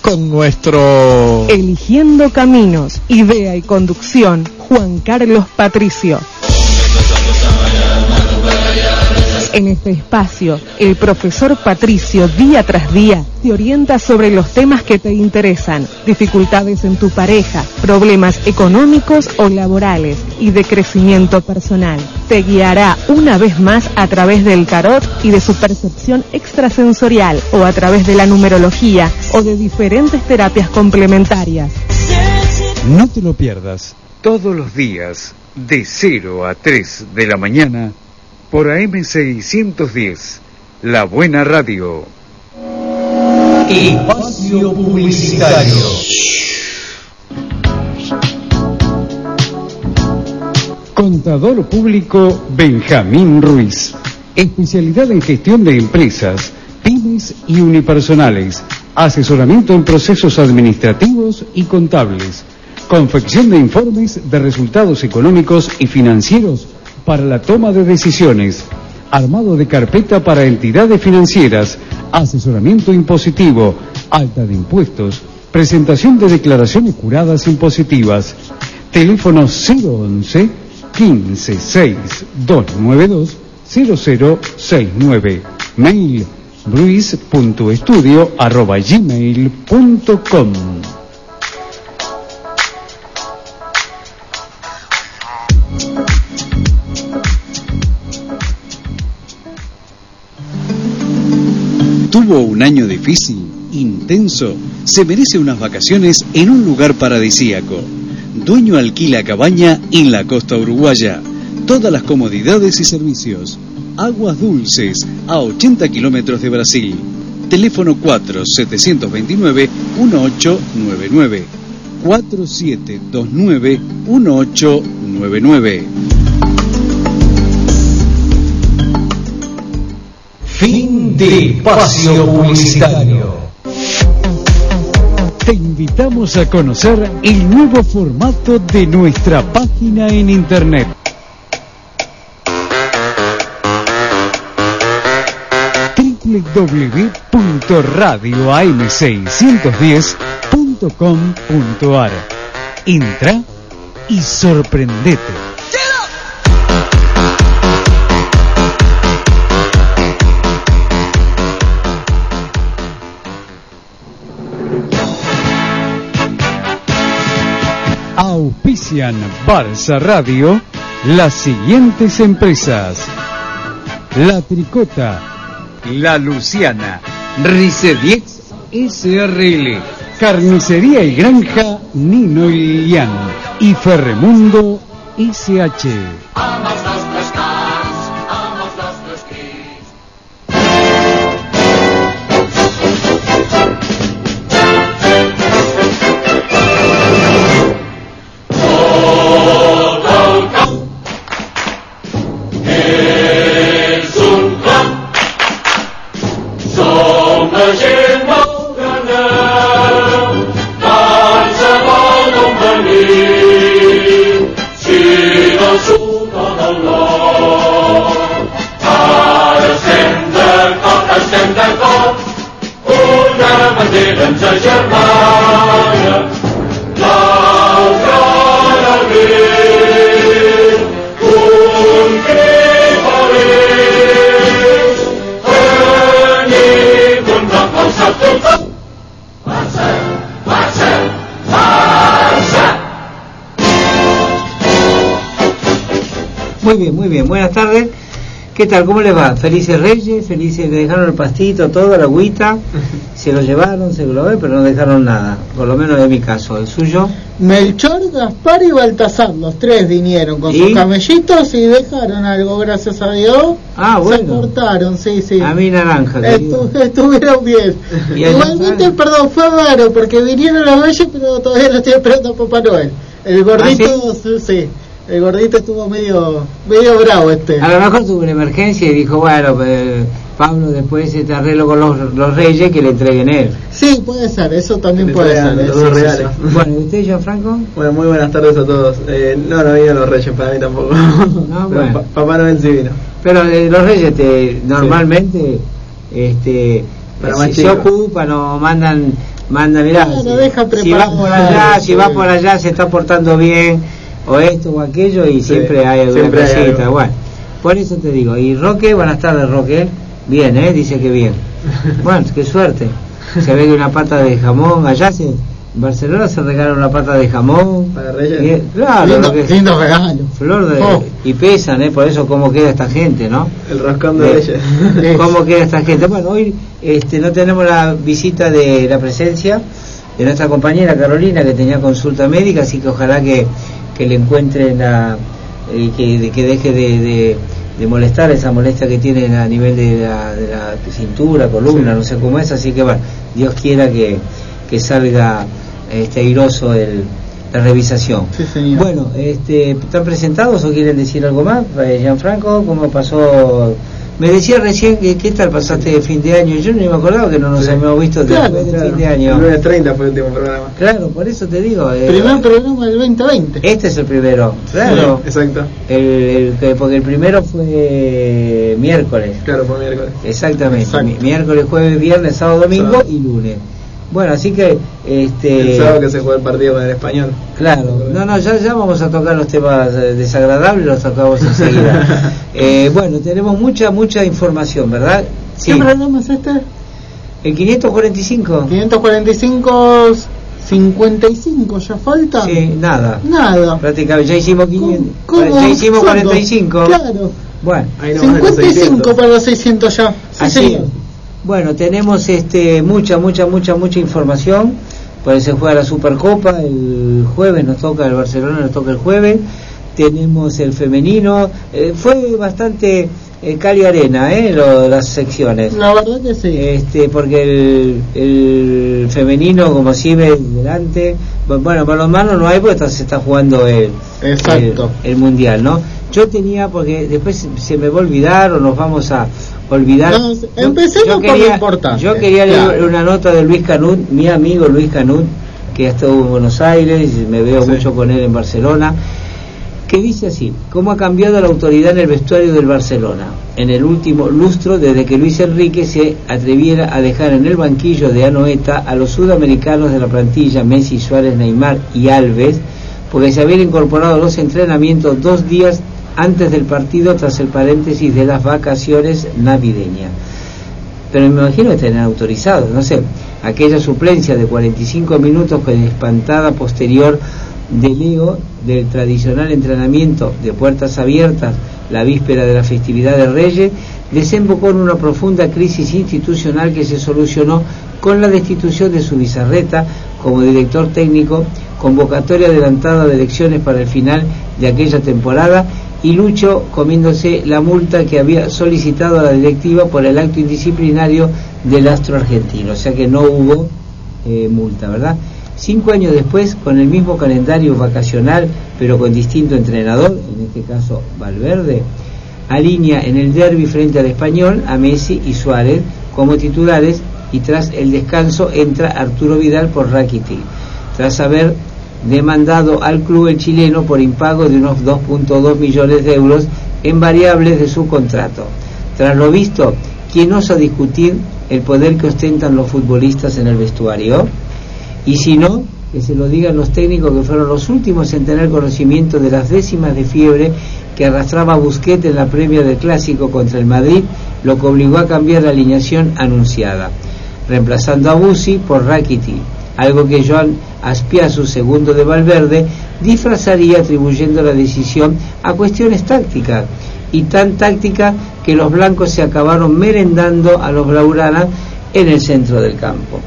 con nuestro... Eligiendo Caminos, idea y conducción, Juan Carlos Patricio. En este espacio, el profesor Patricio día tras día te orienta sobre los temas que te interesan, dificultades en tu pareja, problemas económicos o laborales y de crecimiento personal. Te guiará una vez más a través del tarot y de su percepción extrasensorial o a través de la numerología o de diferentes terapias complementarias. No te lo pierdas todos los días de 0 a 3 de la mañana por AM610, La Buena Radio. Espacio Publicitario. Contador Público Benjamín Ruiz. Especialidad en gestión de empresas, pymes y unipersonales. Asesoramiento en procesos administrativos y contables. Confección de informes de resultados económicos y financieros para la toma de decisiones, armado de carpeta para entidades financieras, asesoramiento impositivo, alta de impuestos, presentación de declaraciones juradas impositivas, teléfono 011 15 292 0069, mail luis.estudio ¿Tuvo un año difícil, intenso? Se merece unas vacaciones en un lugar paradisíaco. Dueño alquila cabaña en la costa uruguaya. Todas las comodidades y servicios. Aguas dulces a 80 kilómetros de Brasil. Teléfono 4-729-1899. 4729-1899. Fin de espacio publicitario. Te invitamos a conocer el nuevo formato de nuestra página en internet. www.radioam610.com.ar Entra y sorprendete. Auspician Barça Radio las siguientes empresas. La Tricota, La Luciana, Ricediex SRL, Carnicería y Granja Nino y Lilian y Ferremundo SH. Bandera ens agermana, l'altra l'abril, un. Muy bien, muy bien. Buenas tardes. ¿Qué tal? ¿Cómo les va? Felices Reyes, felices que dejaron el pastito, todo, la agüita. Se lo llevaron, se lo ve, pero no dejaron nada. Por lo menos en mi caso. ¿El suyo? Melchor, Gaspar y Baltasar, los tres vinieron con ¿Y? sus camellitos y dejaron algo, gracias a Dios. Ah, Se bueno. cortaron, sí, sí. A mí naranja. Estu- estuvieron bien. ¿Y el Igualmente, perdón, fue raro porque vinieron los reyes, pero todavía lo estoy esperando a Papá Noel. El gordito, ¿Ah, sí? sí, el gordito estuvo medio, medio bravo este. A lo mejor tuvo una emergencia y dijo, bueno, pues, Pablo después este arreglo con los, los reyes que le entreguen él. Sí, puede ser, eso también puede ser. traigan los sí, dos sí, sí. Bueno, ¿y usted, Gianfranco? Bueno, muy buenas tardes a todos. Eh, no, no vinieron los reyes para mí tampoco. No, Pero bueno. pa- Papá Noel sí vino. Pero eh, los reyes te, normalmente este, Para más se chicos. ocupa, nos mandan, mandan, mirá, Claro, si, deja si vas por allá, si vas por allá se está portando bien, o esto o aquello, y Sí, siempre hay alguna siempre hay cosita, algo. bueno. Por eso te digo, y Roque, buenas tardes Roque, bien, ¿eh? Dice que bien. Bueno, qué suerte. Se ve que una pata de jamón, allá se, en Barcelona se regala una pata de jamón. Para Reyes. Y- claro, lindo, lo que- lindo regalo. flor de, Oh. y pesan, ¿eh? Por eso cómo queda esta gente, ¿no? El roscón de Eh, Reyes. Es- ¿Cómo queda esta gente? Bueno, hoy este, no tenemos la visita de la presencia de nuestra compañera Carolina que tenía consulta médica, así que ojalá que, que le encuentren la, y que, de- que deje de, de- de molestar esa molestia que tiene a nivel de la, de la cintura, columna, Sí. no sé cómo es, así que bueno, Dios quiera que, que salga este, airoso el, la revisación. Sí, señor. Bueno, este, ¿están presentados o quieren decir algo más? Eh, Gianfranco, ¿cómo pasó? Me decía recién que qué tal pasaste de fin de año. Yo no me acordaba que no nos Sí. habíamos visto Claro, después de Claro, fin de El año. 9.30 fue el último programa. Claro, por eso te digo. eh, Primer programa del 2020. este es el primero, claro. Sí, exacto. El, el que- porque el primero fue miércoles. Claro, fue miércoles. Exactamente. Exacto. Miércoles, jueves, viernes, sábado, domingo Sábado. y lunes. Bueno, así que este El sábado que se jugó el partido con el español. Claro, no, no, ya, ya vamos a tocar los temas eh, desagradables, los tocamos enseguida. Eh, bueno, tenemos mucha, mucha información, ¿verdad? Sí. ¿Qué programa es este? ¿El 545? 545, 55, ¿ya falta? Sí, nada. Nada. Prácticamente, ya hicimos 500, ¿Cómo? ya hicimos ¿Cuánto? 45. Claro. Bueno, Ahí los 55 600. para los 600 ya. Sí, así señor. Bueno, tenemos este mucha, mucha, mucha, mucha información. Pues se juega la Supercopa el jueves, nos toca el Barcelona, nos toca el jueves. Tenemos el femenino. Eh, fue bastante eh, cali arena, ¿eh? Lo- las secciones. La verdad que sí. Este, porque el, el femenino, como si ve delante, bu- bueno, para los manos no hay porque está- se está jugando el, Exacto. el, el mundial, ¿no? Yo tenía, porque después se- se me va a olvidar o nos vamos a olvidar. No, Yo- empecemos por lo importante. Yo quería leer Claro. una nota de Luis Canut, mi amigo Luis Canut, que estuvo en Buenos Aires, y me veo Sí. mucho con él en Barcelona que dice así, ¿cómo ha cambiado la autoridad en el vestuario del Barcelona? En el último lustro, desde que Luis Enrique se atreviera a dejar en el banquillo de Anoeta a los sudamericanos de la plantilla Messi, Suárez, Neymar y Alves, porque se habían incorporado a los entrenamientos dos días antes del partido tras el paréntesis de las vacaciones navideñas. Pero me imagino que tener autorizado, no sé, aquella suplencia de 45 minutos con espantada posterior de Leo del tradicional entrenamiento de puertas abiertas la víspera de la festividad de Reyes, desembocó en una profunda crisis institucional que se solucionó con la destitución de su bizarreta como director técnico, convocatoria adelantada de elecciones para el final de aquella temporada y Lucho comiéndose la multa que había solicitado a la directiva por el acto indisciplinario del astro argentino, o sea que no hubo eh, multa, ¿verdad? Cinco años después, con el mismo calendario vacacional, pero con distinto entrenador, en este caso Valverde, alinea en el derby frente al español a Messi y Suárez como titulares y tras el descanso entra Arturo Vidal por Rakitic, tras haber demandado al club chileno por impago de unos 2.2 millones de euros en variables de su contrato. Tras lo visto, ¿quién osa discutir el poder que ostentan los futbolistas en el vestuario? Y si no, que se lo digan los técnicos que fueron los últimos en tener conocimiento de las décimas de fiebre que arrastraba Busquets en la previa del clásico contra el Madrid, lo que obligó a cambiar la alineación anunciada, reemplazando a Busi por Rakitic, algo que Joan Aspiazu, segundo de Valverde, disfrazaría atribuyendo la decisión a cuestiones tácticas, y tan táctica que los blancos se acabaron merendando a los blaugranas en el centro del campo.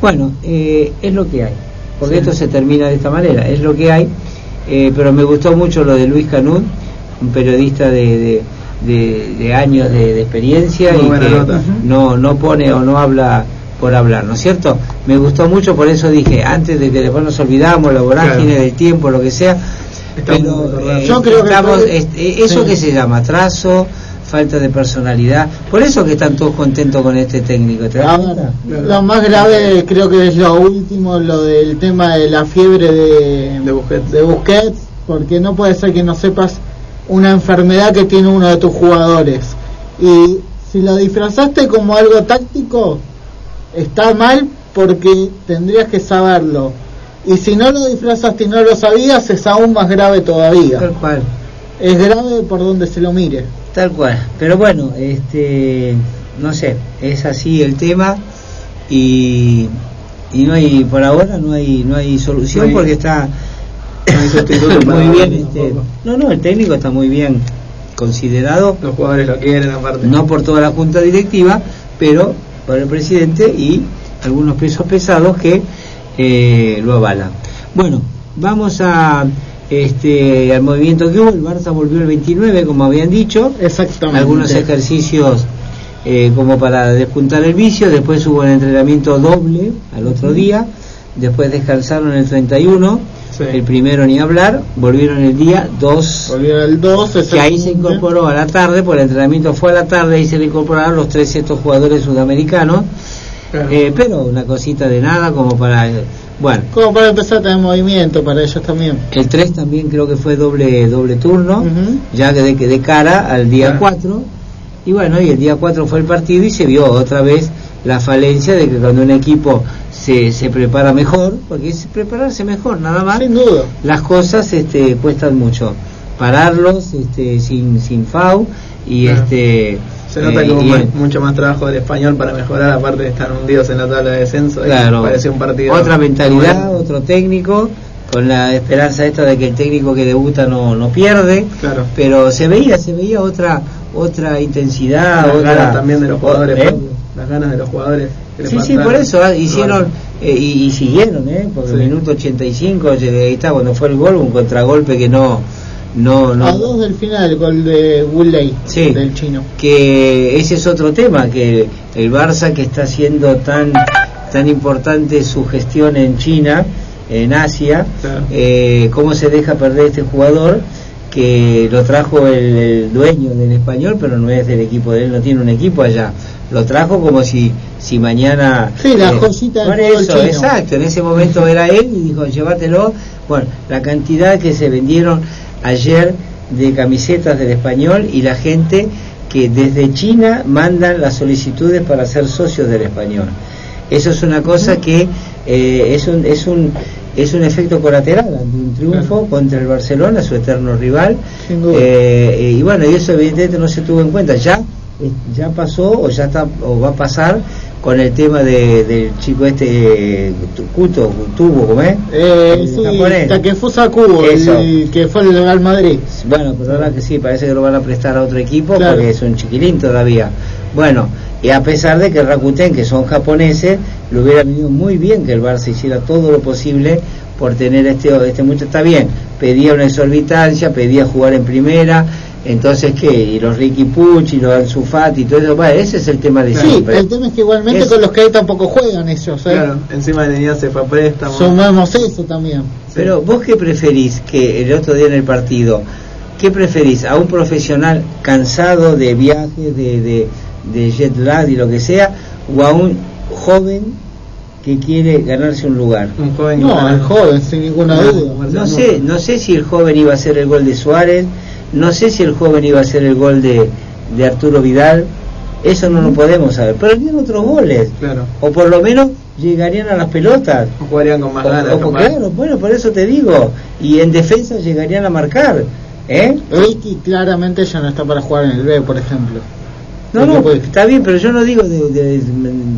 Bueno, eh, es lo que hay, porque esto se termina de esta manera, es lo que hay, eh, pero me gustó mucho lo de Luis Canut, un periodista de, de, de- de años de, de experiencia Muy y que nota. no, no pone o no habla por hablar, ¿no es cierto? Me gustó mucho, por eso dije, antes de que después nos olvidamos, la vorágine Claro. del tiempo, lo que sea, Estamos pero eh, Yo creo que estamos- este, eso sí. que se llama atraso, falta de personalidad, por eso que están todos contentos con este técnico, ¿te lo más grave creo que es lo último, lo del tema de la fiebre de, De Busquets. de Busquets, porque no puede ser que no sepas una enfermedad que tiene uno de tus jugadores. Y si lo disfrazaste como algo táctico, está mal porque tendrías que saberlo. Y si no lo disfrazaste y no lo sabías, es aún más grave todavía. Tal cual. Es grave por donde se lo mire. Tal cual. Pero bueno, este, no sé, es así el tema y, y no hay, por ahora no hay, no hay solución No hay- porque está no muy bien. Este, no, no, el técnico está muy bien considerado, Los jugadores lo quieren aparte. no por toda la junta directiva, pero por el presidente y algunos pesos pesados que eh, lo avalan. Bueno, vamos a este al movimiento que hubo. El Barça volvió el 29, como habían dicho. Exactamente. algunos ejercicios eh, como para despuntar el vicio, después hubo el entrenamiento doble al otro día, después descansaron el 31, Sí. el primero ni hablar, volvieron el día 2, Volvió el 2, que ahí se incorporó a la tarde, por el entrenamiento fue a la tarde y se le incorporaron los tres estos jugadores sudamericanos, Claro. eh, pero una cosita de nada como para... Bueno, Como para empezar a tener movimiento para ellos también. el 3 también creo que fue doble doble turno, Ujú. ya que de, de cara al día Claro. 4. Y bueno, y el día 4 fue el partido y se vio otra vez la falencia de que cuando un equipo se, se prepara mejor, porque es prepararse mejor, nada más, Sin duda. las cosas este, cuestan mucho. Pararlos este, sin, sin FAU y Claro. este. Se nota eh, que hubo ma- el- mucho más trabajo del español para mejorar, aparte de estar hundidos en la tabla de descenso. Claro, Parecía un partido. otra mentalidad, bueno. otro técnico, con la esperanza esta de que el técnico que debuta no, no pierde, Claro. pero se veía, se veía otra otra intensidad, otra también de los jugadores. ¿Eh? Las ganas de los jugadores. que le Sí, sí, por eso ah, hicieron eh, y, y siguieron, ¿eh? Porque Sí. el minuto 85, llegué- ahí está, cuando fue el gol, un contragolpe que no, no, no A dos del final, el gol de Woodley, Sí. del chino. que ese es otro tema, que el Barça que está haciendo tan tan importante su gestión en China, en Asia, Claro. eh, cómo se deja perder este jugador que lo trajo el, el dueño del español, pero no es del equipo de él, no tiene un equipo allá. Lo trajo como si si mañana Sí, la joyita del por fútbol eso, exacto, en ese momento era él y dijo, llévatelo. Bueno, la cantidad que se vendieron ayer de camisetas del español y la gente que desde China mandan las solicitudes para ser socios del español. Eso es una cosa que eh, es un es un es un efecto colateral ante un triunfo Claro. contra el Barcelona, su eterno rival. Duda. Eh, y bueno, y eso evidentemente no se tuvo en cuenta. Ya eh, ya pasó o ya está o va a pasar con el tema de, del chico este eh, Kuto, Tubo, ¿cómo es? Eh, sí. Takefusa Kubo, Eso. el que fue el Real Madrid. Bueno, pero ahora que sí, parece que lo van a prestar a otro equipo Claro. porque es un chiquilín todavía. Bueno, y a pesar de que Rakuten, que son japoneses, le hubiera venido muy bien que el Barça hiciera todo lo posible por tener este este muchacho. Está bien, pedía una exorbitancia, pedía jugar en primera, entonces ¿qué? Y los Ricky Pucci, los Ansu Fati y todo eso, bueno, ese es el tema de Sí, siempre. el tema es que igualmente Es- con los que hay tampoco juegan ellos. ¿eh? Claro, encima de se fue a préstamo. Sumamos eso también. Pero vos qué preferís que el otro día en el partido, ¿qué preferís? ¿A un profesional cansado de viajes, de, de, de jet lag y lo que sea, o a un joven que quiere ganarse un lugar? Un joven No, el joven, sin ninguna No, duda. No sé, no sé si el joven iba a hacer el gol de Suárez, no sé si el joven iba a hacer el gol de, de Arturo Vidal, eso no lo podemos saber, pero harían otros goles, Claro. o por lo menos llegarían a las pelotas. O jugarían con más O- ganas. o- claro, bueno, por eso te digo. Y en defensa llegarían a marcar. ¿eh? Ricky claramente ya no está para jugar en el B, por ejemplo. No, no, Porque- está bien, pero yo no digo de, de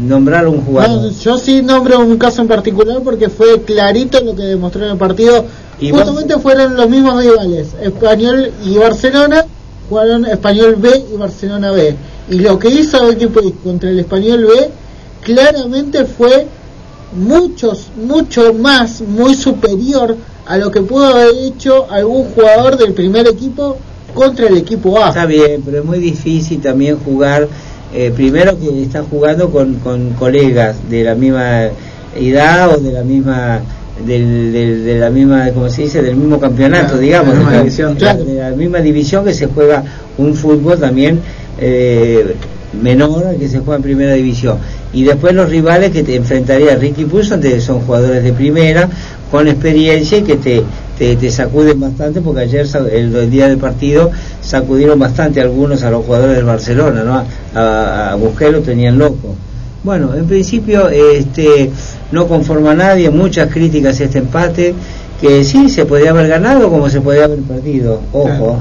nombrar a un No, jugador. yo sí nombro un caso en particular porque fue clarito lo que demostró en el partido. Y Justamente fueron los mismos rivales, Español y Barcelona, jugaron Español B y Barcelona B. Y lo que hizo Ricky Puig contra el Español B claramente fue muchos, mucho más, muy superior a lo que pudo haber hecho algún jugador del primer equipo contra el equipo A. Está bien, pero es muy difícil también jugar. eh, primero que está jugando con, con colegas de la misma edad o de la misma del, del- de la misma como se dice del mismo campeonato digamos de la división. claro, de la misma división que se juega un fútbol también eh, menor al que se juega en primera división y después los rivales que te enfrentaría Ricky Puig son, de- son jugadores de primera con experiencia y que te, te, te sacuden bastante porque ayer el, el día del partido sacudieron bastante algunos a los jugadores del Barcelona ¿no? a, a, a Busquets lo tenían loco Bueno, en principio este, no conforma a nadie, muchas críticas a este empate, que sí se podía haber ganado como se podía haber perdido, ojo, Claro.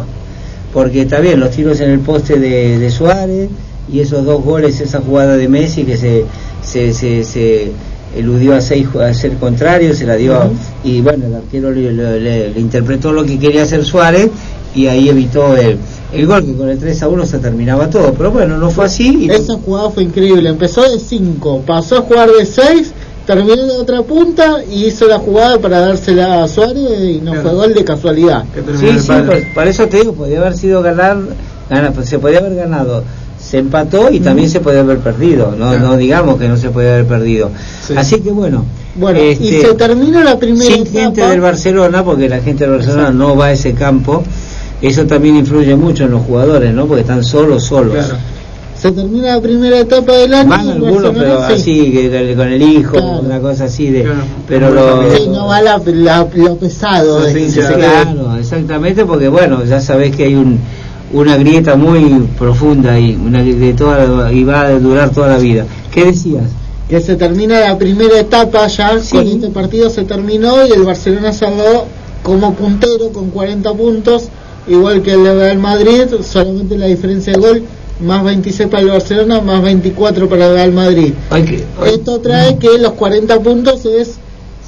porque está bien, los tiros en el poste de, de Suárez y esos dos goles, esa jugada de Messi que se, se, se, se eludió a seis a ser contrario, se la dio, a- y bueno, el arquero le, le- le- le interpretó lo que quería hacer Suárez y ahí evitó el, el gol, que con el 3 a 1 se terminaba todo, pero bueno, no fue así. Y Esa jugada fue increíble. Empezó de 5, pasó a jugar de 6, terminó de otra punta y hizo la jugada para dársela a Suárez y no Claro. fue gol de casualidad. Sí, sí, pues, por eso te digo, podía haber sido ganar, gana- pues, se podía haber ganado, se empató y también se podía haber perdido, no, Claro. no digamos que no se podía haber perdido. Sí. Así que bueno, Bueno, y este, se terminó la primera sin gente etapa. del Barcelona, porque la gente del Barcelona no va a ese campo, eso también influye mucho en los jugadores, ¿no? Porque están solos, solos. Claro. Se termina la primera etapa del año. Van algunos, pero sí. así, que con- con el hijo, Claro. una cosa así de... Claro. Pero lo. Sí, no va la, la- lo pesado. De- Claro, exactamente, porque bueno, ya sabés que hay un, una grieta muy profunda y una de toda y va a durar toda la vida. ¿Qué decías? que se termina la primera etapa ya Sí. con este partido se terminó y el Barcelona salvó como puntero con 40 puntos igual que el Real Madrid solamente la diferencia de gol más 26 para el Barcelona más 24 para el Real Madrid esto trae que los 40 puntos es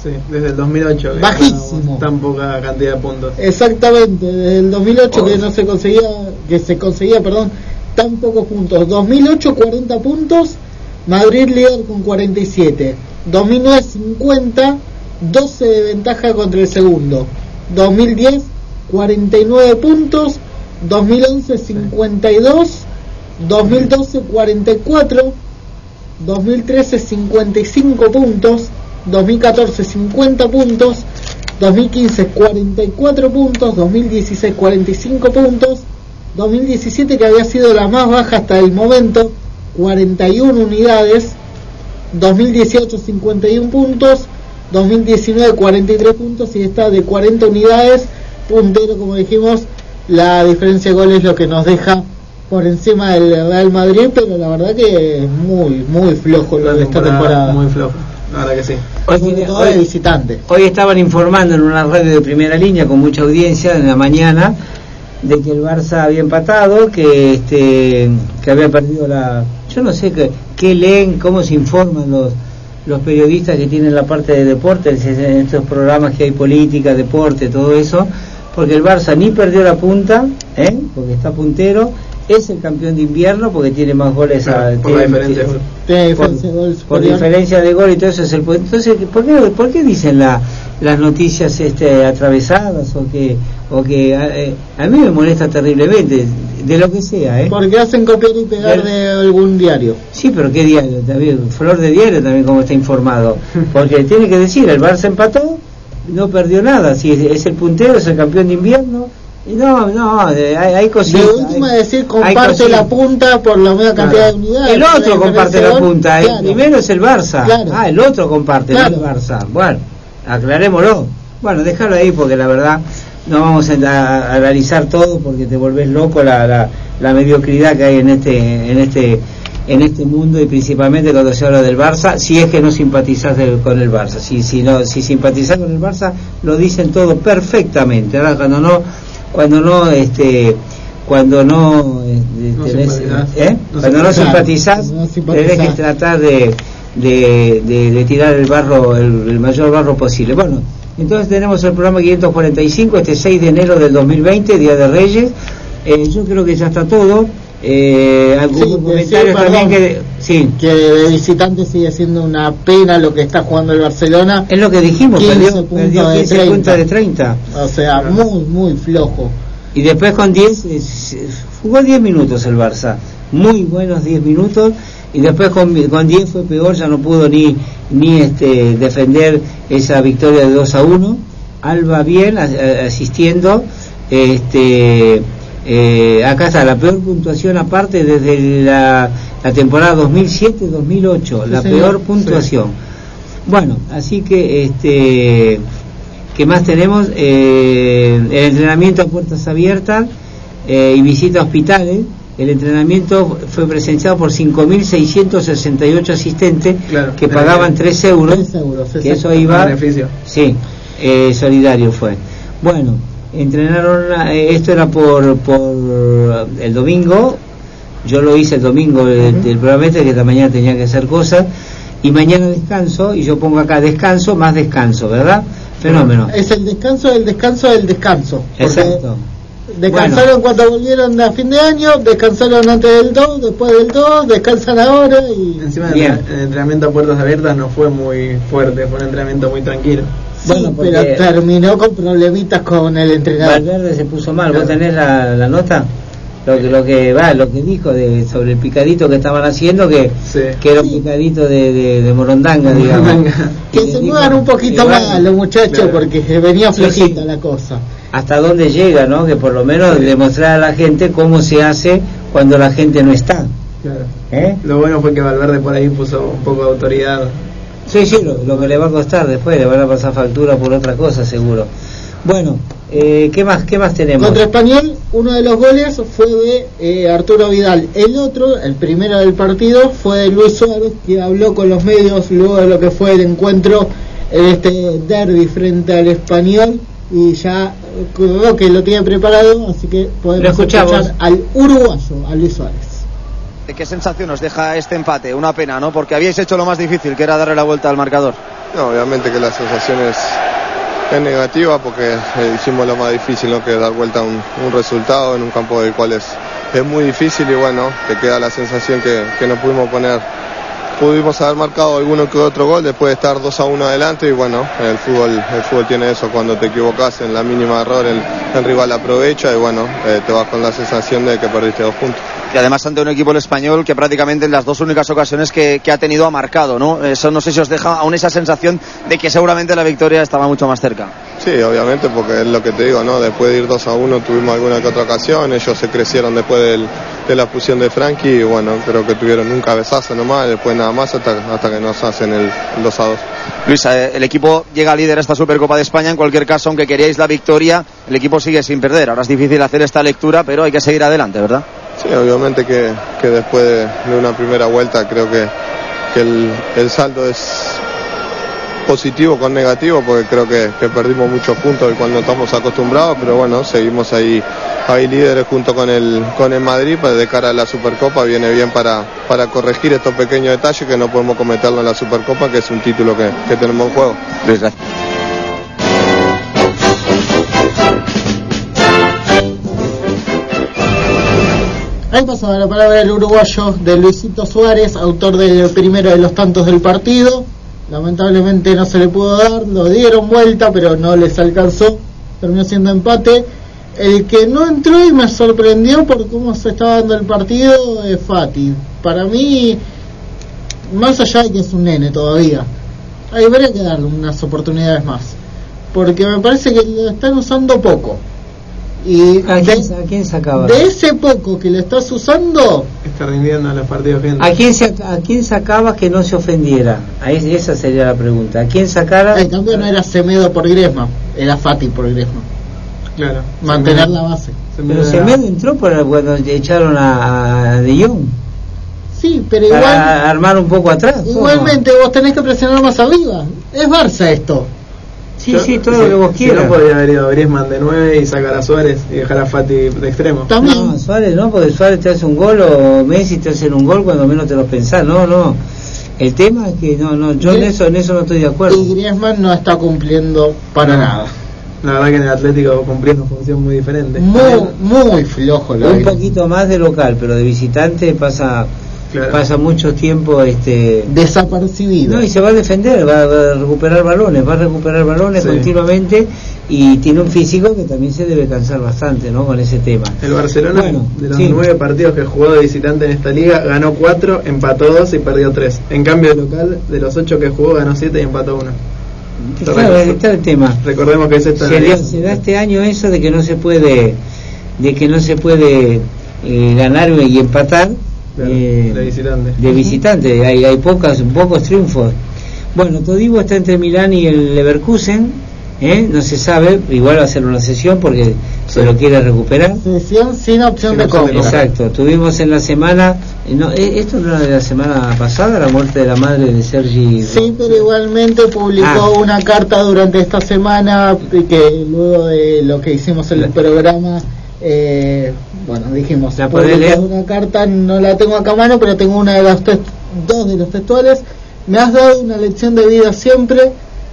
Sí, desde el 2008. que Bajísimo. Tan poca cantidad de puntos. exactamente desde el 2008 que no se conseguía que se conseguía perdón tan pocos puntos. 2008 40 puntos Madrid líder con 47 2009 50 12 de ventaja contra el segundo. 2010 49 puntos. 2011 52 2012 44 2013 55 puntos 2014 50 puntos 2015 44 puntos 2016 45 puntos 2017 que había sido la más baja hasta el momento 41 unidades 2018 51 puntos 2019 43 puntos y está de 40 unidades puntero como dijimos la diferencia de goles es lo que nos deja por encima del Real Madrid pero la verdad que es muy muy flojo lo de esta temporada Muy flojo. Verdad que sí. hoy, sobre todo de hoy- visitante hoy estaban informando en una radio de primera línea con mucha audiencia en la mañana de que el Barça había empatado, que este que había perdido la yo no sé qué, qué leen, cómo se informan los los periodistas que tienen la parte de deportes en estos programas que hay política, deporte, todo eso, porque el Barça ni perdió la punta, ¿eh? porque está puntero, es el campeón de invierno porque tiene más goles a, por la tiene- diferencia de gol. tiene por, diferencia de por diferencia de gol y todo eso es el entonces ¿por qué, por qué dicen la, las noticias este atravesadas o que o que a, eh, a mí me molesta terriblemente de lo que sea ¿eh? porque hacen copiar y pegar de algún diario. Sí pero qué diario también flor de diario también como está informado porque tiene que decir el Barça empató no perdió nada si es, es el puntero es el campeón de invierno y no no hay, hay cositas de última hay- decir comparte la punta por la misma cantidad de unidades El otro comparte la punta, el primero es el Barça. Claro. Ah, el otro comparte, no el Barça. Bueno, aclarémoslo. Bueno, déjalo ahí porque la verdad no vamos a, analizar todo porque te volvés loco la, la, la mediocridad que hay en este en este en este mundo y principalmente cuando se habla del Barça, si es que no simpatizás del- con el Barça. Si si no si simpatizás con el Barça lo dicen todo perfectamente. Ahora cuando no cuando no este cuando no, No tenés- simpatizás. ¿eh? No cuando no simpatizás. simpatizás No simpatizás. tenés que tratar de, de, de- de tirar el barro el, el mayor barro posible bueno entonces tenemos el programa 545 este 6 de enero del 2020 Día de Reyes Eh, yo creo que ya está todo eh, algunos Sí, comentarios decir, también que sí. Que de visitante sigue siendo una pena lo que está jugando el Barcelona. Es lo que dijimos 15 perdió, perdió de 15 30. puntos de 30 o sea muy muy flojo. Y después con 10 eh, jugó 10 minutos el Barça. Muy buenos 10 minutos. Y después con, con 10 fue peor ya no pudo ni ni este defender esa victoria de 2 a 1 Alba bien a- asistiendo este eh, acá está la peor puntuación aparte desde la, la temporada 2007-2008 la señor. peor puntuación bueno así que este ¿Qué más tenemos? Eh, el entrenamiento a puertas abiertas eh, y visita a hospitales. el entrenamiento fue presenciado por 5.668 asistentes Claro, que pagaban beneficio. 3 euros, 3 euros, que eso iba, Beneficio. sí, eh, solidario fue. Bueno, entrenaron, eh, esto era por, por el domingo, yo lo hice el domingo del, del programa este, que esta mañana tenía que hacer cosas, y mañana descanso, y yo pongo acá descanso más descanso, ¿verdad? Fenómeno. Es el descanso del descanso del descanso. Exacto. Descansaron cuando volvieron a fin de año, descansaron antes del 2, después del 2, descansan ahora y... Encima Bien. el, el entrenamiento a puertas abiertas no fue muy fuerte, fue un entrenamiento muy tranquilo. Bueno, pero terminó con problemitas con el entrenador. Valverde se puso mal. ¿Vos tenés la, la nota? Lo que lo que va, lo que dijo de sobre el picadito que estaban haciendo, que, Sí. que era un picadito de, de, de morondanga, digamos. Que se muevan un poquito más los muchachos Claro. porque venía flojita sí. la cosa. Hasta dónde llega, ¿no? Que por lo menos demostrar a la gente cómo se hace cuando la gente no está. Claro. ¿eh? Lo bueno fue que Valverde por ahí puso un poco de autoridad. Sí, sí, lo, lo que le va a costar después, le van a pasar factura por otra cosa, seguro. Bueno, eh, ¿qué más qué más tenemos? Contra Español, uno de los goles fue de eh, Arturo Vidal. El otro, el primero del partido, fue de Luis Suárez, que habló con los medios luego de lo que fue el encuentro en este derby frente al Español. Y ya eh, creo que lo tiene preparado, así que podemos escuchar al uruguayo, a Luis Suárez. ¿Qué sensación os deja este empate? Una pena, ¿no? Porque habíais hecho lo más difícil, que era darle la vuelta al marcador. No, obviamente que la sensación es, es negativa porque eh, hicimos lo más difícil, ¿no? que dar vuelta a un, un resultado en un campo del cual es, es muy difícil y bueno, te queda la sensación que, que no pudimos poner, pudimos haber marcado alguno que otro gol después de estar 2 a 1 adelante y bueno, el fútbol, el fútbol tiene eso, cuando te equivocas en la mínima error el, rival aprovecha y bueno, eh, te vas con la sensación de que perdiste dos puntos. Y además ante un equipo el español que prácticamente en las dos únicas ocasiones que, que ha tenido ha marcado, ¿no? Eso no sé si os deja aún esa sensación de que seguramente la victoria estaba mucho más cerca. Sí, obviamente, porque es lo que te digo, ¿no? Después de ir 2 a 1 tuvimos alguna que otra ocasión, ellos se crecieron después del- de la fusión de Frankie y bueno, creo que tuvieron un cabezazo nomás, después nada más hasta, hasta que nos hacen el, el 2 a 2. Luis, eh, el equipo llega líder a esta Supercopa de España. En cualquier caso, aunque queríais la victoria, el equipo sigue sin perder. Ahora es difícil hacer esta lectura, pero hay que seguir adelante, ¿verdad? Sí, obviamente que, que después de, de una primera vuelta creo que, que el, el saldo es positivo con negativo porque creo que, que perdimos muchos puntos del cual no estamos acostumbrados, pero bueno, seguimos ahí, ahí líderes junto con el, con el Madrid, pues de cara a la Supercopa viene bien para, para corregir estos pequeños detalles que no podemos cometerlo en la Supercopa, que es un título que, que tenemos en juego. Ahí pasaba la palabra del uruguayo de Luisito Suárez, autor del primero de los tantos del partido. Lamentablemente no se le pudo dar, lo dieron vuelta, pero no les alcanzó. Terminó siendo empate. El que no entró y me sorprendió por cómo se estaba dando el partido es Fati. Para mí, más allá de que es un nene todavía, habría que darle unas oportunidades más. Porque me parece que lo están usando poco. Y ¿A de- quién, a quién sacaba? de ese poco que le estás usando, Está rindiendo en los partidos bien. ¿A quién, sa- ¿A quién sacabas que no se ofendiera? Ahí, esa sería la pregunta. ¿A quién sacara? en cambio no era Semedo por Griezmann, era Fati por Griezmann. Claro. Mantener la base. Pero Semedo entró por cuando echaron a, a De Jong Sí, pero para igual, armar un poco atrás. ¿cómo? igualmente vos tenés que presionar más arriba. Es Barça esto. Sí, sí, todo lo que vos Si quieras. no podría haber ido Griezmann de 9 y sacar a Suárez y dejar a Fati de extremo. También. No, Suárez no, porque Suárez te hace un gol o Messi te hace un gol cuando menos te lo pensás. No, no. El tema es que no, no, yo en eso, en eso no estoy de acuerdo. Y Griezmann no está cumpliendo para nada. La verdad que en el Atlético cumplía una función muy diferente. Muy, muy flojo lo Un poquito más de local, pero de visitante pasa Claro. pasa mucho tiempo este Desapercibido. no y se va a defender va, va a recuperar balones va a recuperar balones Sí. continuamente y tiene un físico que también se debe cansar bastante no con ese tema El Barcelona, Bueno, de los sí. nueve partidos que jugó de visitante en esta liga, ganó cuatro, empató dos y perdió tres. En cambio, de local, de los ocho que jugó, ganó siete y empató uno. claro ahí está el tema Recordemos que es esta se, da- se da este año eso de que no se puede de que no se puede eh, ganar y empatar eh, de visitante. de visitante hay, hay pocas pocos triunfos bueno Todibo está entre Milán y el Leverkusen ¿eh? no se sabe igual va a ser una sesión porque se lo quiere recuperar. Cesión sin opción de compra. Exacto, tuvimos en la semana, eh, no, eh, esto no era de la semana pasada, la muerte de la madre de Sergi. Sí, pero igualmente publicó Ah. una carta durante esta semana que luego de lo que hicimos en el programa, eh, bueno, dijimos, ¿La una carta, no la tengo acá a mano, pero tengo una de las dos de los textuales. Me has dado una lección de vida siempre,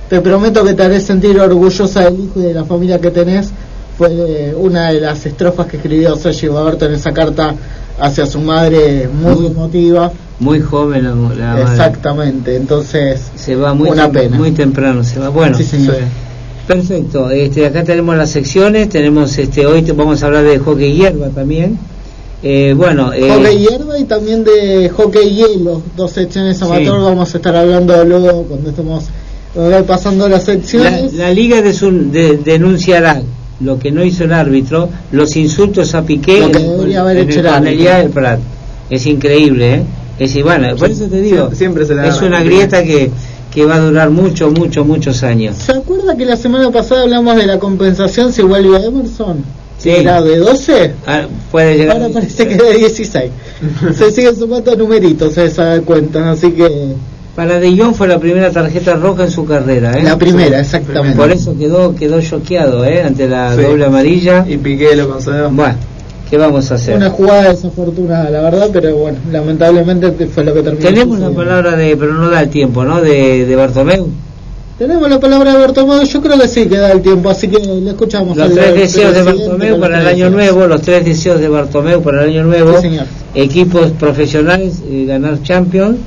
te prometo que te haré sentir orgullosa del hijo y de la familia que tenés. Fue eh, una de las estrofas que escribió Sergi Roberto en esa carta hacia su madre, muy, Muy- emotiva. Muy joven la, la madre. Exactamente, entonces Se va muy, Una pena. muy temprano, se va. Bueno, Sí, señor. Perfecto. Este, acá tenemos las secciones, tenemos este hoy te, vamos a hablar de hockey hierba también. Eh, bueno, eh, hockey hierba y también de hockey hielo, dos secciones amateur, Sí. vamos a estar hablando luego cuando estemos eh, pasando las la, secciones. la liga de su- de- denunciará lo que no hizo el árbitro, los insultos a Piqué Lo que en, debería haber en hecho el árbitro. del Prat. Es increíble, ¿eh? Es y bueno, por eso te digo, Siempre- siempre se la es una grieta que, que va a durar mucho, mucho, muchos años. ¿Se acuerda que la semana pasada hablamos de la compensación si vuelve a Emerson? Sí. Era de 12, Ah, puede llegar ahora parece que es de 16. Se siguen sumando numeritos a esa cuenta, así que Para De Jong fue la primera tarjeta roja en su carrera, ¿eh? la primera, exactamente. Por eso quedó quedó choqueado, ¿eh? Ante la Sí. doble amarilla. Y Piqué lo concedió. Bueno, ¿qué vamos a hacer? Una jugada desafortunada, la verdad, pero bueno, lamentablemente fue lo que terminó. Tenemos la palabra de, pero no da el tiempo, ¿no? De, de Bartomeu. Tenemos la palabra de Bartomeu, yo creo que sí que da el tiempo, así que le escuchamos. Los tres deseos de Bartomeu para el año nuevo, los tres deseos de Bartomeu para el año nuevo. Sí. Equipos profesionales, eh, ganar Champions.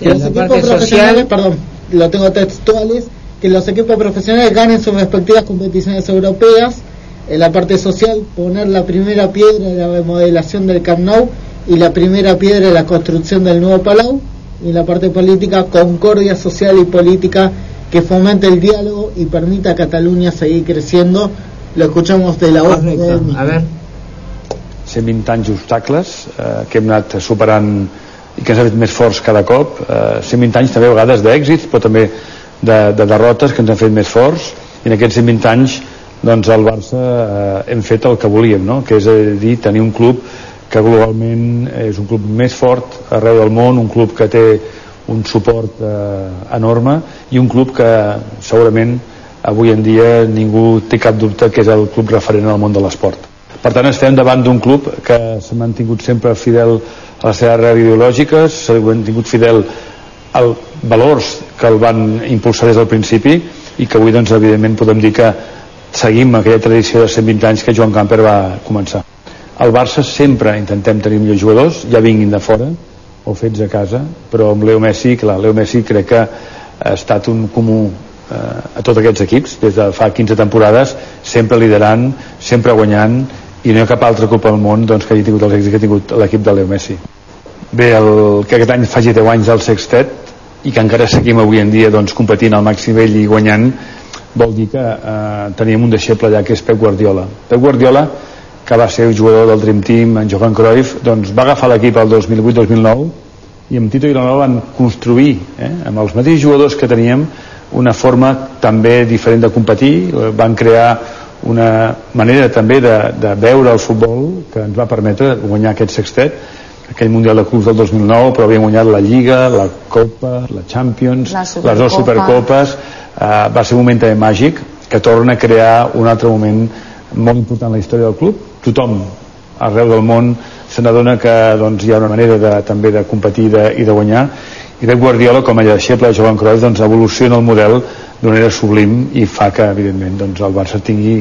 En los la equipos parte profesionales, social, perdón, lo tengo textuales, que los equipos profesionales ganen sus respectivas competiciones europeas. En la parte social, poner la primera piedra de la remodelación del Camp Nou y la primera piedra de la construcción del nuevo Palau. Y en la parte política, concordia social y política que fomente el diálogo y permita a Cataluña seguir creciendo. Lo escuchamos de la voz de. A ver, 120 anys d'obstacles eh, que hem anat superant i que ens ha fet més forts cada cop eh, 120 anys també a vegades d'èxits però també de, de derrotes que ens han fet més forts i en aquests 120 anys doncs al Barça eh, hem fet el que volíem no? que és a dir tenir un club que globalment és un club més fort arreu del món, un club que té un suport eh, enorme i un club que segurament avui en dia ningú té cap dubte que és el club referent al món de l'esport per tant estem davant d'un club que s'ha mantingut sempre fidel a les seves arrels ideològiques, s'ha mantingut fidel als valors que el van impulsar des del principi i que avui doncs evidentment podem dir que seguim aquella tradició de 120 anys que Joan Camper va començar. Al Barça sempre intentem tenir millors jugadors, ja vinguin de fora o fets a casa, però amb Leo Messi, clar, Leo Messi crec que ha estat un comú eh, a tots aquests equips, des de fa 15 temporades, sempre liderant, sempre guanyant, i no hi ha cap altre club al món doncs, que hagi tingut els èxits que ha tingut l'equip de Leo Messi. Bé, el, que aquest any faci 10 anys del sextet i que encara seguim avui en dia doncs, competint al màxim nivell i guanyant vol dir que eh, teníem un deixeble allà que és Pep Guardiola. Pep Guardiola, que va ser jugador del Dream Team, en Johan Cruyff, doncs va agafar l'equip el 2008-2009 i amb Tito i van construir, eh, amb els mateixos jugadors que teníem, una forma també diferent de competir, eh, van crear una manera també de, de veure el futbol que ens va permetre guanyar aquest sextet aquell Mundial de Clubs del 2009 però havíem guanyat la Lliga, la Copa la Champions, La les dues. Supercopes eh, va ser un moment també màgic que torna a crear un altre moment molt important en la història del club tothom arreu del món se n'adona que doncs, hi ha una manera de, també de competir de, i de guanyar i Pep Guardiola com a deixeble de Joan Cruyff doncs, evoluciona el model d'una manera sublim i fa que evidentment doncs, el Barça tingui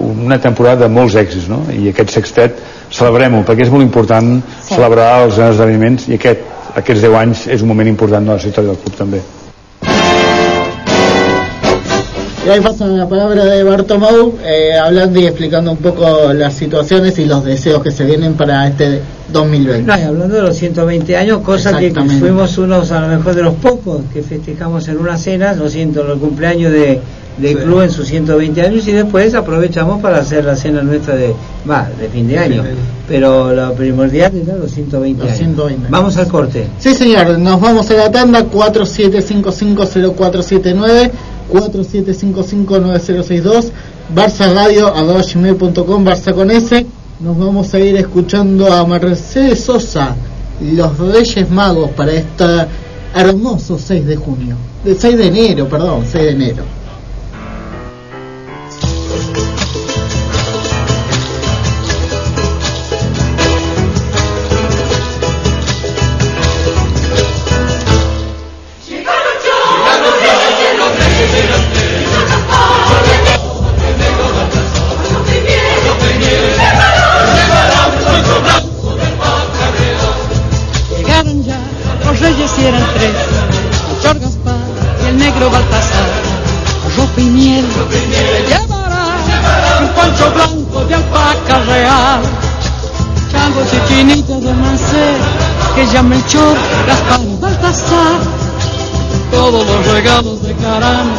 una temporada de molts èxits no? i aquest sextet celebrem-ho perquè és molt important Sí. celebrar els esdeveniments i aquest, aquests 10 anys és un moment important de la història del club també Y ahí pasa la palabra de Bartomeu, eh, hablando y explicando un poco las situaciones y los deseos que se vienen para este 2020. no, y hablando de los 120 años, cosa que fuimos unos a lo mejor de los pocos que festejamos en una cena, lo siento, el cumpleaños de, del club en sus 120 años y después aprovechamos para hacer la cena nuestra de, va, de fin de año. de año. Pero lo primordial era los 120 Los años. 120. Vamos al corte. Sí, señor, nos vamos a la tanda 47550479, 47559062. Barça Radio, gmail.com, Barça con S. Nos vamos a ir escuchando a Mercedes Sosa, los Reyes Magos, para este hermoso 6 de junio. De 6 de enero, perdón, 6 de enero. Y de Mancé, que ya Melchor, Gaspar y Baltasar, todos los regalos de caramba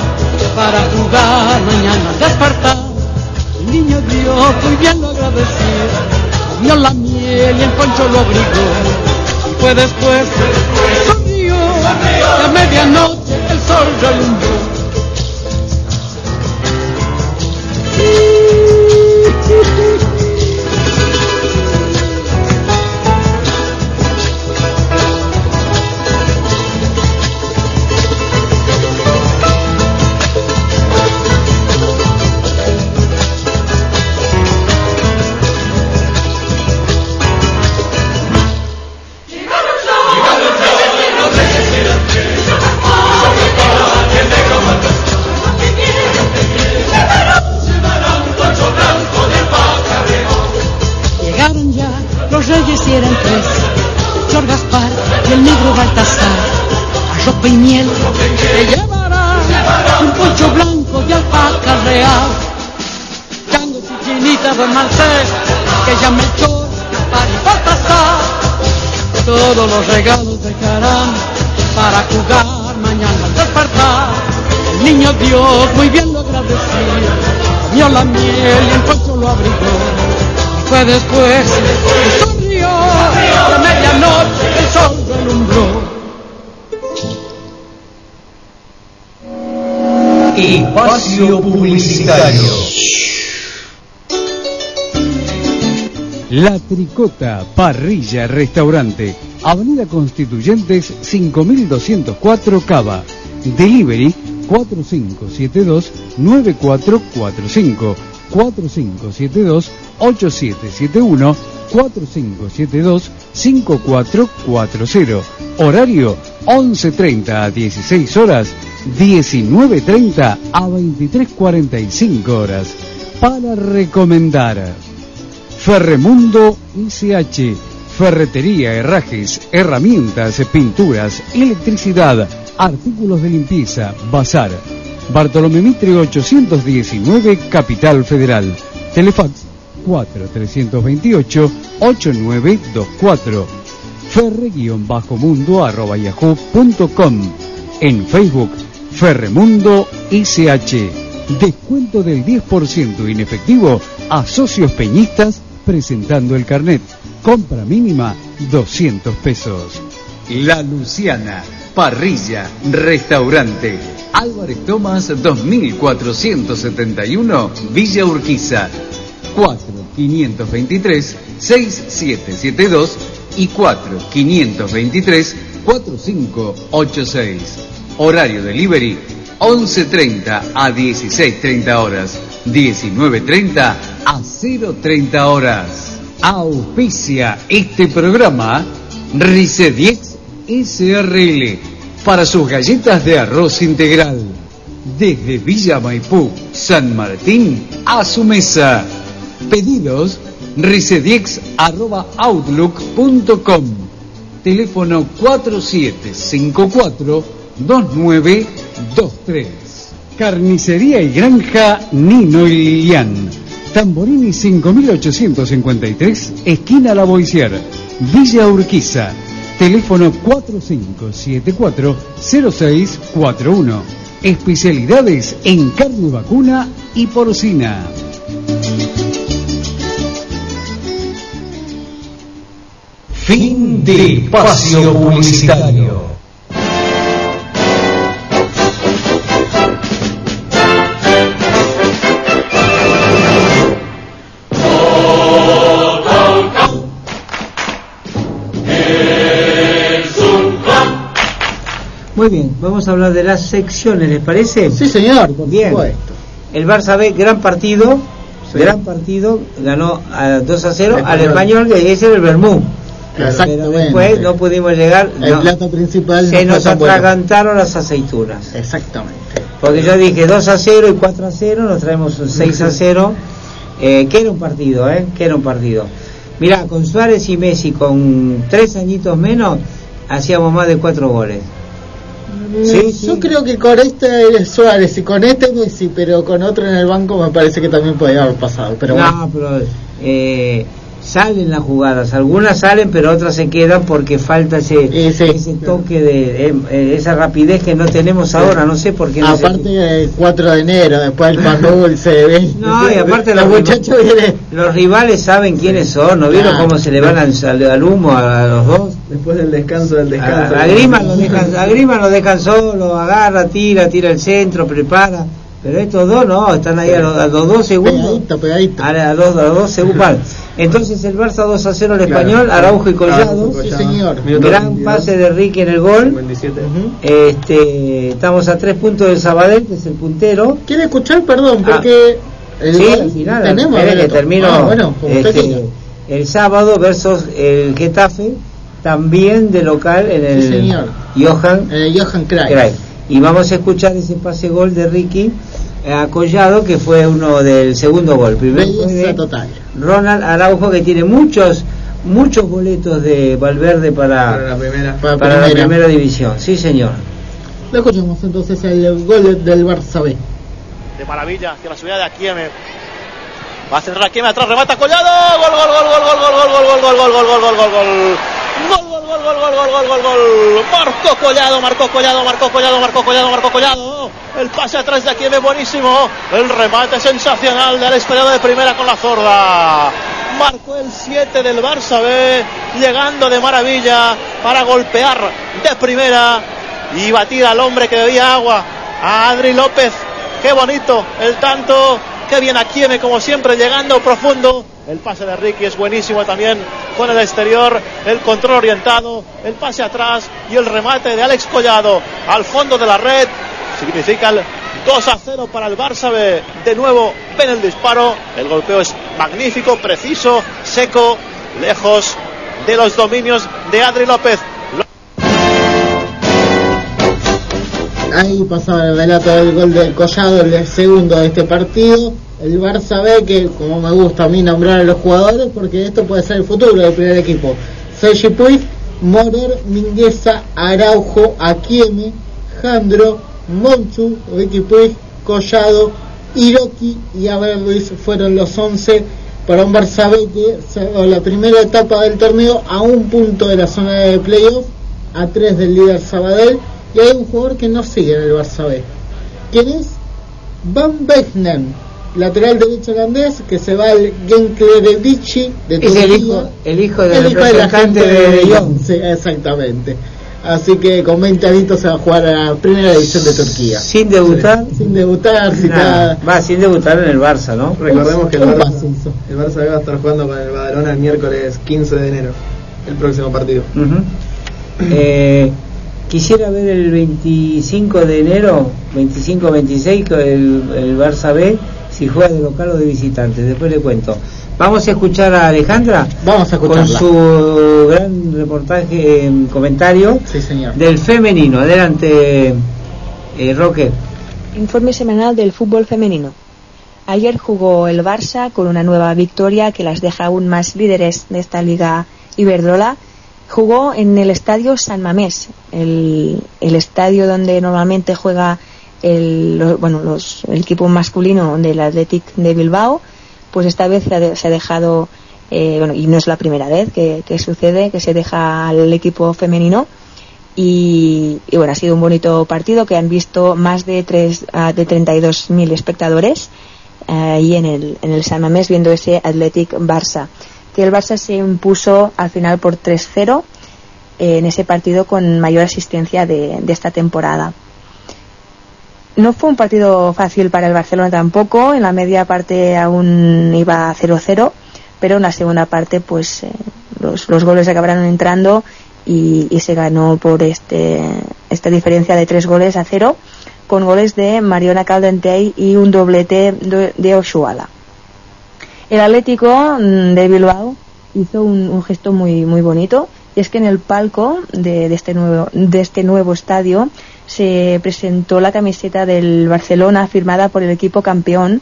para jugar mañana despertar. El niño Dios muy bien lo agradeció, comió la miel y el poncho lo abrigó. Fue después sonrió a medianoche el sol relumbró y miel que llevará un poncho blanco de alpaca real, changos y chinitas de Marcés, que ya Melchor, Gaspar y Baltasar, todos los regalos de caramba para jugar mañana al despertar. El niño Dios muy bien lo agradeció, comió la miel y el poncho lo abrigó fue después que sonrió de medianoche el sol Espacio Publicitario. La Tricota, Parrilla, Restaurante, Avenida Constituyentes 5204 Cava. Delivery 4572-9445, 4572-8771, 4572-5440. Horario 11.30 a 16 horas, 19.30 a 23.45 horas. Para recomendar. Ferremundo ICH, ferretería, herrajes, herramientas, pinturas, electricidad, artículos de limpieza, bazar. Bartolomé Mitre 819, Capital Federal. Telefax 4328-8924. Ferre-mundo arroba yahoo.com. En Facebook, Ferremundo ICH. Descuento del 10% en efectivo a socios peñistas presentando el carnet. Compra mínima 200 pesos. La Luciana, parrilla, restaurante. Álvarez Tomás 2471, Villa Urquiza. 4-523-6772 y 4-523-4586. Horario delivery 11.30 a 16.30 horas, 19.30 a 0.30 horas. Auspicia este programa Ricediex SRL para sus galletas de arroz integral. Desde Villa Maipú, San Martín, a su mesa. Pedidos ricediex.outlook.com Teléfono 4754-2923 Carnicería y Granja Nino y Lilian Tamborini 5853 Esquina La Boicier Villa Urquiza. Teléfono 4574-0641 Especialidades en carne vacuna y porcina. Fin de espacio publicitario. Muy bien, vamos a hablar de las secciones, ¿les parece? Sí, señor, por Bien. supuesto. El Barça B, gran partido, gran partido, ganó a 2 a 0 al Español. ese era el Bermú. Pero después no pudimos llegar. El no. plato principal Se no nos bueno. atragantaron las aceitunas. Exactamente. Porque yo dije 2 a 0 y 4 a 0, nos traemos un 6 a 0. Eh, que era un partido, ¿eh? Que era un partido. Mirá, con Suárez y Messi, con tres añitos menos, hacíamos más de 4 goles. Sí, sí. Yo creo que con este Suárez y con este Messi, pero con otro en el banco, me parece que también podría haber pasado. Pero no, bueno, pero eh, salen las jugadas, algunas salen, pero otras se quedan porque falta ese, ese toque de eh, eh, esa rapidez que no tenemos ahora, no sé por qué. no se- aparte el 4 de enero, después el pan dulce, ¿ves? No, y aparte los los muchachos vienen. Los rivales saben quiénes son, ¿no vieron cómo se le van al, al- al humo a, a los dos? Después del descanso del descanso. A, a Griezmann lo dejan, a Griezmann lo dejan solo, agarra, tira, tira el centro, prepara. Pero estos dos no, están ahí a los, a los dos segundos. Pegadito, pegadito. A, a los, a los dos segundos. Entonces el Barça 2 a 0 al Claro. español, Araujo y Collado. Sí, señor. Gran 22. pase de Ricky en el gol. 57. Este, estamos a tres puntos del Sabadell, que es el puntero. ¿Quiere escuchar? Perdón, Ah. porque el sí, gol tenemos espere que termino Ah, bueno, este, el sábado versus el Getafe, también de local en el Sí, señor. Johan Eh, Johan Cruyff. Cruyff. Y vamos a escuchar ese pase gol de Ricky eh, a Collado, que fue uno del segundo gol. Primero de total. Ronald Araujo, que tiene muchos muchos boletos de Valverde para, Para la primera. Para para la primera. división. Sí, señor. Lo escuchamos entonces el gol del Barça B. de maravilla hacia la subida de Akieme. Va a centrar Akieme atrás, remata Collado. Gol, gol, gol, gol, gol, gol, gol, gol, gol, gol, gol, gol, gol, gol, gol. Gol, gol, gol, gol, gol, gol, gol, gol, gol. Marcó Collado, marcó Collado, marcó Collado, marcó Collado, marcó Collado. El pase atrás de Akieme buenísimo. El remate sensacional del estrellado de primera con la zurda. Marcó el 7 del Barça B, llegando de maravilla para golpear de primera y batir al hombre que bebía agua, a Adri López. Qué bonito el tanto, qué bien Akieme como siempre llegando profundo. El pase de Ricky es buenísimo también con el exterior, el control orientado, el pase atrás y el remate de Alex Collado al fondo de la red. Significa el 2 a 0 para el Barça B. De nuevo ven el disparo, el golpeo es magnífico, preciso, seco, lejos de los dominios de Adri López. Ahí pasaba el relato del gol del Collado, el segundo de este partido. El Barça B, que como me gusta a mí nombrar a los jugadores, porque esto puede ser el futuro del primer equipo. Sergi Puig, Morer, Mingueza, Araujo, Akieme, Jandro, Monchu, Ricky Puig, Collado, Hiroki y Abel Ruiz fueron los 11 para un Barça B que cerró la primera etapa del torneo a un punto de la zona de playoff, a tres del líder Sabadell y hay un jugador que no sigue en el Barça B. ¿Quién es? Van Becknen, lateral derecho holandés que se va al Genklerici de Es Turquía. el hijo, el hijo del El hijo de la representante gente de, de Lyon. Lyon. Sí, exactamente. Así que con 20 añitos se va a jugar a la primera división de Turquía. Sin debutar. Sin debutar, sin Nada. nada. Va, sin debutar en el Barça, ¿no? Recordemos que el Barça, el Barça B va a estar jugando con el Badalona el miércoles 15 de enero, el próximo partido. Eh, quisiera ver el 25 de enero, 25-26, con el, el Barça B, si juega de local o de visitante. Después le cuento. Vamos a escuchar a Alejandra Vamos a con su gran reportaje, eh, comentario Sí, señor. del femenino. Adelante, eh, Roque. Informe semanal del fútbol femenino. Ayer jugó el Barça con una nueva victoria que las deja aún más líderes de esta liga Iberdrola. Jugó en el estadio San Mamés, el, el estadio donde normalmente juega el, lo- bueno, los, el equipo masculino del Athletic de Bilbao. Pues esta vez se ha, se ha dejado, eh, bueno, y no es la primera vez que, que sucede, que se deja al equipo femenino y, y bueno, ha sido un bonito partido que han visto más de, tres, ah, de 32.000 espectadores eh, ahí en el, en el San Mamés viendo ese Athletic Barça. Que el Barça se impuso al final por 3-0 eh, en ese partido con mayor asistencia de, de esta temporada. No fue un partido fácil para el Barcelona tampoco, en la media parte aún iba 0-0, pero en la segunda parte pues eh, los, los goles acabaron entrando y, se ganó por este esta diferencia de tres goles a cero con goles de Mariona Caldentey y un doblete de, de Oshuala. El Atlético mm, de Bilbao hizo un, un gesto muy, muy bonito y es que en el palco de este nuevo, de este nuevo estadio se presentó la camiseta del Barcelona firmada por el equipo campeón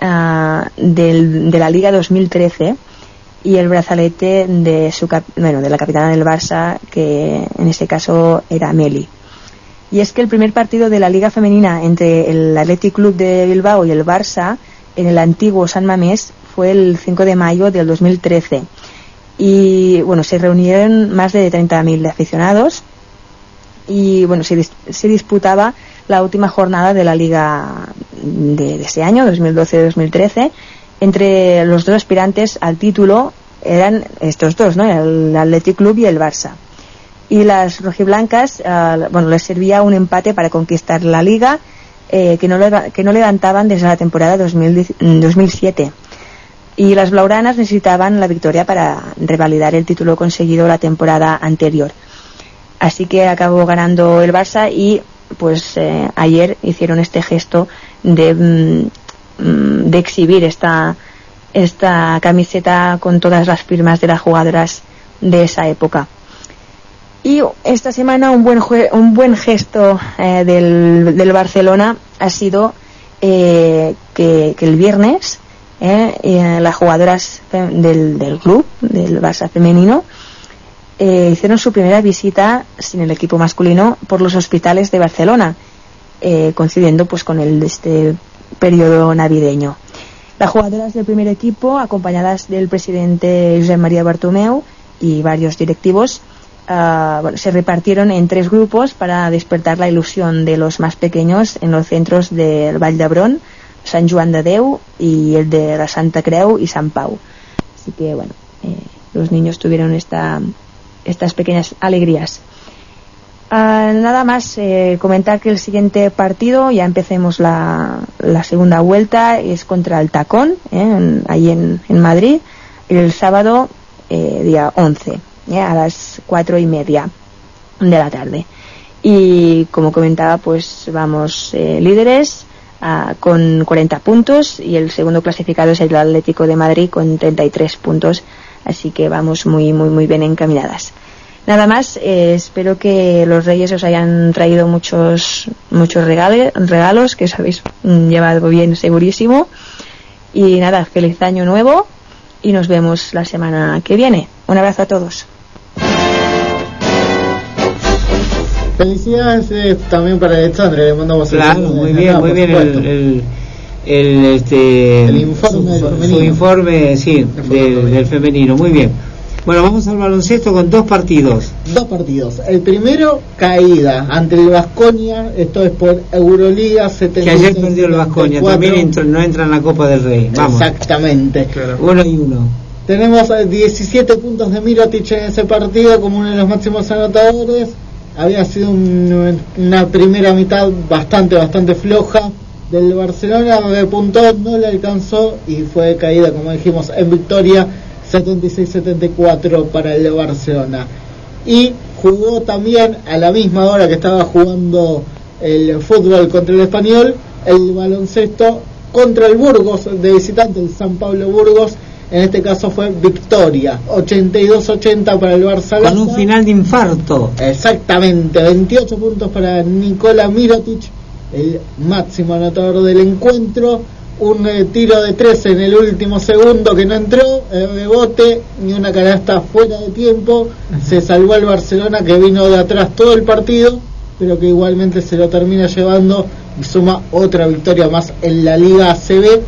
ah, del- de la Liga 2013 y el brazalete de su bueno, de la capitana del Barça que en este caso era Meli. Y es que el primer partido de la Liga Femenina entre el Athletic Club de Bilbao y el Barça en el antiguo San Mamés fue el 5 de mayo del 2013. Y bueno, se reunieron más de 30.000 aficionados y bueno, se, dis- se disputaba la última jornada de la Liga de, ese año, 2012-2013, entre los dos aspirantes al título eran estos dos, ¿no? El Athletic Club y el Barça. Y las rojiblancas eh, bueno les servía un empate para conquistar la liga eh, que no leva- que no levantaban desde la temporada 2010 mm, 2007 y las blauranas necesitaban la victoria para revalidar el título conseguido la temporada anterior así que acabó ganando el Barça y pues eh, ayer hicieron este gesto de mm, mm, de exhibir esta esta camiseta con todas las firmas de las jugadoras de esa época. Y esta semana un buen, jue- un buen gesto eh, del, del Barcelona ha sido eh, que, que el viernes eh, eh, las jugadoras del, del club, del Barça femenino, eh, hicieron su primera visita sin el equipo masculino por los hospitales de Barcelona, eh, coincidiendo pues con el este periodo navideño. Las jugadoras del primer equipo, acompañadas del presidente José María Bartomeu y varios directivos, ah, bueno, se repartieron en tres grupos para despertar la ilusión de los más pequeños en los centros del Vall d'Hebron, San Joan de Déu y el de la Santa Creu y San Pau. Así que bueno, eh, los niños tuvieron esta, estas pequeñas alegrías. Ah, nada más eh, comentar que el siguiente partido, ya empecemos la, la segunda vuelta, es contra el Tacón, eh, en- ahí en, en Madrid, el sábado eh, día 11, eh, a las cuatro y media de la tarde. Y como comentaba, pues vamos eh, líderes ah, con 40 puntos y el segundo clasificado es el Atlético de Madrid con 33 puntos, así que vamos muy, muy, muy bien encaminadas. Nada más, eh, espero que los reyes os hayan traído muchos, muchos regale- regalos que os habéis mm, llevado bien segurísimo. Y nada, feliz año nuevo y nos vemos la semana que viene. Un abrazo a todos. Felicidades eh, también para Alexandre, le mandamos el Claro, muy bien, muy bien el, supuesto. el, el, este, El informe del su, su femenino. informe, sí, del, del femenino, muy bien. Bueno, vamos al baloncesto con dos partidos. Dos partidos. El primero, caída ante el Vasconia, esto es por Euroliga 76 Que ayer perdió el Vasconia, 74. también entró- no entra en la Copa del Rey. Vamos, Exactamente. uno y uno. Tenemos eh, 17 puntos de Mirotic en ese partido como uno de los máximos anotadores. Había sido un- una primera mitad bastante, bastante floja del Barcelona. Repuntó, no le alcanzó y fue caída, como dijimos, en victoria 76-74 para el Barcelona. Y jugó también a la misma hora que estaba jugando el fútbol contra el español, el baloncesto contra el Burgos de visitante, el San Pablo Burgos. En este caso fue victoria, 82-80 para el Barça. Con un final de infarto. Exactamente, 28 puntos para Nikola Mirotic, el máximo anotador del encuentro. Un eh, tiro de 13 en el último segundo que no entró, el rebote y una canasta fuera de tiempo. Se salvó el Barcelona que vino de atrás todo el partido, pero que igualmente se lo termina llevando y suma otra victoria más en la Liga ACB,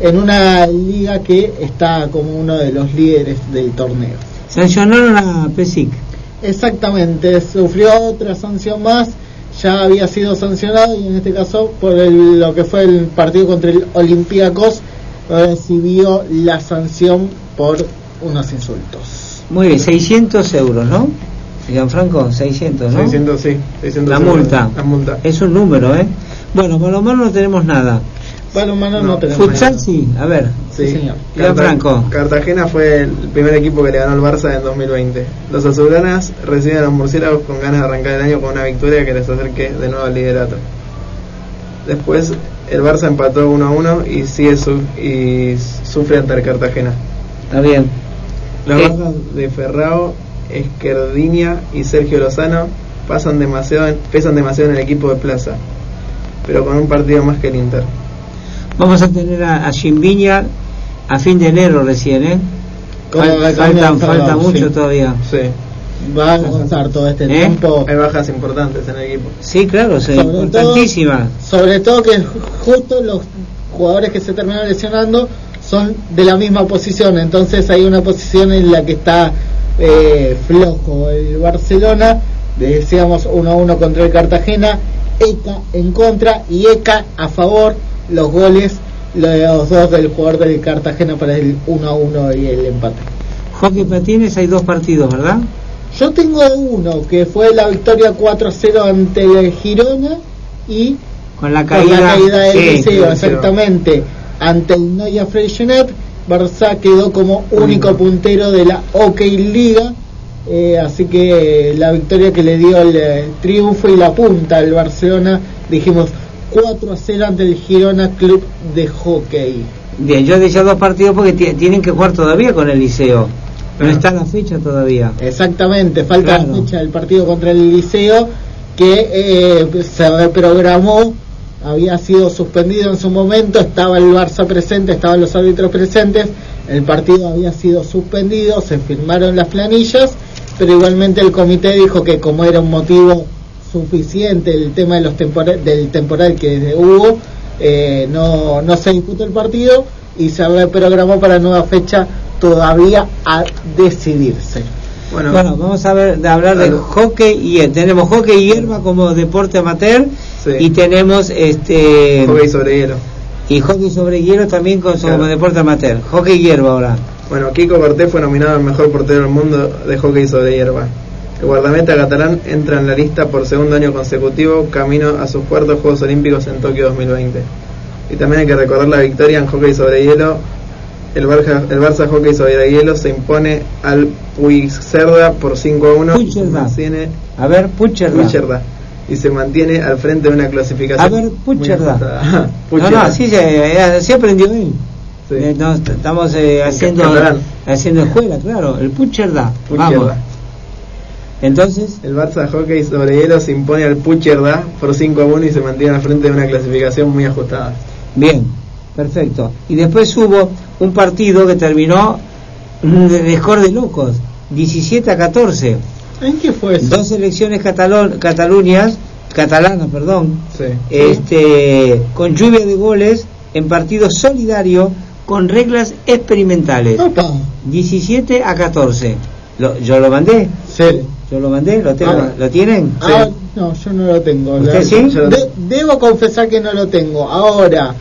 en una liga que está como uno de los líderes del torneo. Sancionaron a Pesic. Exactamente, sufrió otra sanción más, ya había sido sancionado y en este caso por el- lo que fue el partido contra el Olympiacos recibió la sanción por unos insultos. Muy bien, 600 euros, ¿no? Gianfranco, 600, ¿no? 600, sí. 600 La euros, multa. La multa. Es un número, ¿eh? Bueno, por lo menos no tenemos nada. Balonmano no, tenemos. Futsal sí, a ver. Sí, señor. Iván Carta- Franco. Cartagena fue el primer equipo que le ganó al Barça en 2020. Los azulgranas reciben a los murciélagos con ganas de arrancar el año con una victoria que les acerque de nuevo al liderato. Después el Barça empató 1 a 1 y sigue su- y sufre ante el Cartagena. Está bien. Las Eh. bajas de Ferrao, Esquerdinia y Sergio Lozano pasan demasiado, pesan demasiado en el equipo de Plaza, pero con un partido más que el Inter. Vamos a tener a, a a fin de enero recién, ¿eh? Como Fal- la falta, mucho sí. todavía. Sí. Va a costar todo este ¿Eh? tiempo. Hay bajas importantes en el equipo. Sí, claro, sí, Sobre todo- importantísima. Sobre todo que justo los jugadores que se terminan lesionando son de la misma posición, entonces hay una posición en la que está eh, flojo el Barcelona, decíamos 1 a 1 contra el Cartagena, ECA en contra y ECA a favor, los goles, los dos del jugador del Cartagena para el 1 a 1 y el empate. Hockey patines hay dos partidos, ¿verdad? Yo tengo uno que fue la victoria 4-0 ante el Girona y Con la con caída, la caída del sí, Liceo, exactamente. Ante el Noia Freixenet, Barça quedó como único puntero de la OK Liga. eh, así que la victoria que le dio el, eh, triunfo y la punta al Barcelona, dijimos 4 a 0 ante el Girona Club de Hockey. Bien, yo he dicho dos partidos porque ti- tienen que jugar todavía con el Liceo. No está la fecha todavía. Exactamente, falta Claro. la fecha del partido contra el Liceo que eh, se reprogramó, había sido suspendido en su momento, estaba el Barça presente, estaban los árbitros presentes, el partido había sido suspendido, se firmaron las planillas, pero igualmente el comité dijo que como era un motivo suficiente el tema de los tempora- del temporal que hubo, eh, no, no se disputó el partido y se reprogramó para nueva fecha todavía a decidirse. Bueno, Bueno, vamos a ver de hablar de hockey y eh, tenemos hockey y hierba como deporte amateur Sí. y tenemos este hockey sobre hielo. y hockey sobre hielo también con, como Claro. deporte amateur. Hockey y hierba ahora. Bueno, Kiko Cortés fue nominado al mejor portero del mundo de hockey sobre hierba. El guardameta catalán entra en la lista por segundo año consecutivo, camino a sus cuartos Juegos Olímpicos en Tokio 2020. Y también hay que recordar la victoria en hockey sobre hielo. El Barça, el Barça Hockey sobre hielo se impone al Puigcerda por 5 a 1 y se Puigcerda. mantiene, A ver, Pucherda. Puigcerda, y se mantiene al frente de una clasificación. A ver, Puigcerda. ajustada. No, no, Puigcerda. así se, eh, así aprendió él. Sí. Eh, estamos eh, haciendo haciendo escuela, claro. El Pucherda. Puigcerda. Vamos. Entonces, El Barça Hockey sobre hielo se impone al Pucherda por 5 a 1 y se mantiene al frente de una clasificación muy ajustada. bien, perfecto. Y después hubo un partido que terminó mm, de, score de locos, 17 a 14. ¿En qué fue eso? Dos elecciones catalón, catalunias, catalanas, perdón, Sí. este, con lluvia de goles en partido solidario con reglas experimentales. Opa. 17 a 14. Lo- yo lo mandé, Sí. Yo lo mandé, lo tengo, Ah. ¿lo tienen? Ah, no, yo no lo tengo. ¿Usted sí? De- debo confesar que no lo tengo. Ahora,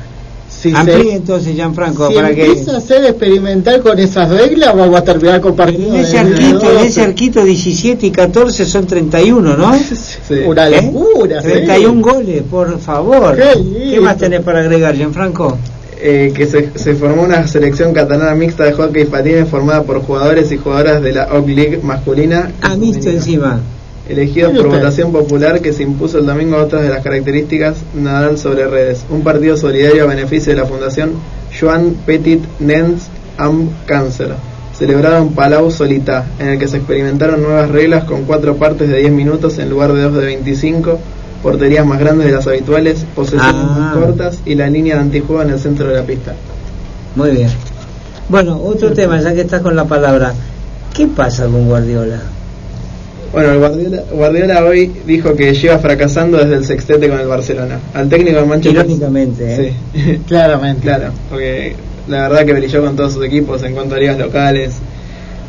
si Amplíe se entonces, Gianfranco, si para que... empieza a ser experimental con esas reglas, vamos a terminar partidos en ese arquito, en 12. ese arquito 17 y 14 son 31, ¿no? Sí. Una ¿Eh? locura. sí. 31 goles, por favor. Qué. ¿Qué más tenés para agregar, Gianfranco? Eh, que se, se formó una selección catalana mixta de hockey y patines formada por jugadores y jugadoras de la Oak League masculina. Ah, mixto encima. Elegidos Mire por usted. votación popular que se impuso el domingo a otras de las características Nadal sobre redes. Un partido solidario a beneficio de la Fundación Joan Petit Nens Am Cancer, celebrado en Palau Solità, en el que se experimentaron nuevas reglas con cuatro partes de 10 minutos en lugar de dos de 25, porterías más grandes de las habituales, posesiones Ah. más cortas y la línea de antijuego en el centro de la pista. Muy bien. Bueno, otro tema, ya que estás con la palabra. ¿Qué pasa con Guardiola? Bueno, el Guardiola, Guardiola hoy dijo que lleva fracasando desde el sextete con el Barcelona. Al técnico de Manchester Irónicamente, ¿eh? Sí, Claramente. claro, porque la verdad que brilló con todos sus equipos en cuanto a ligas locales.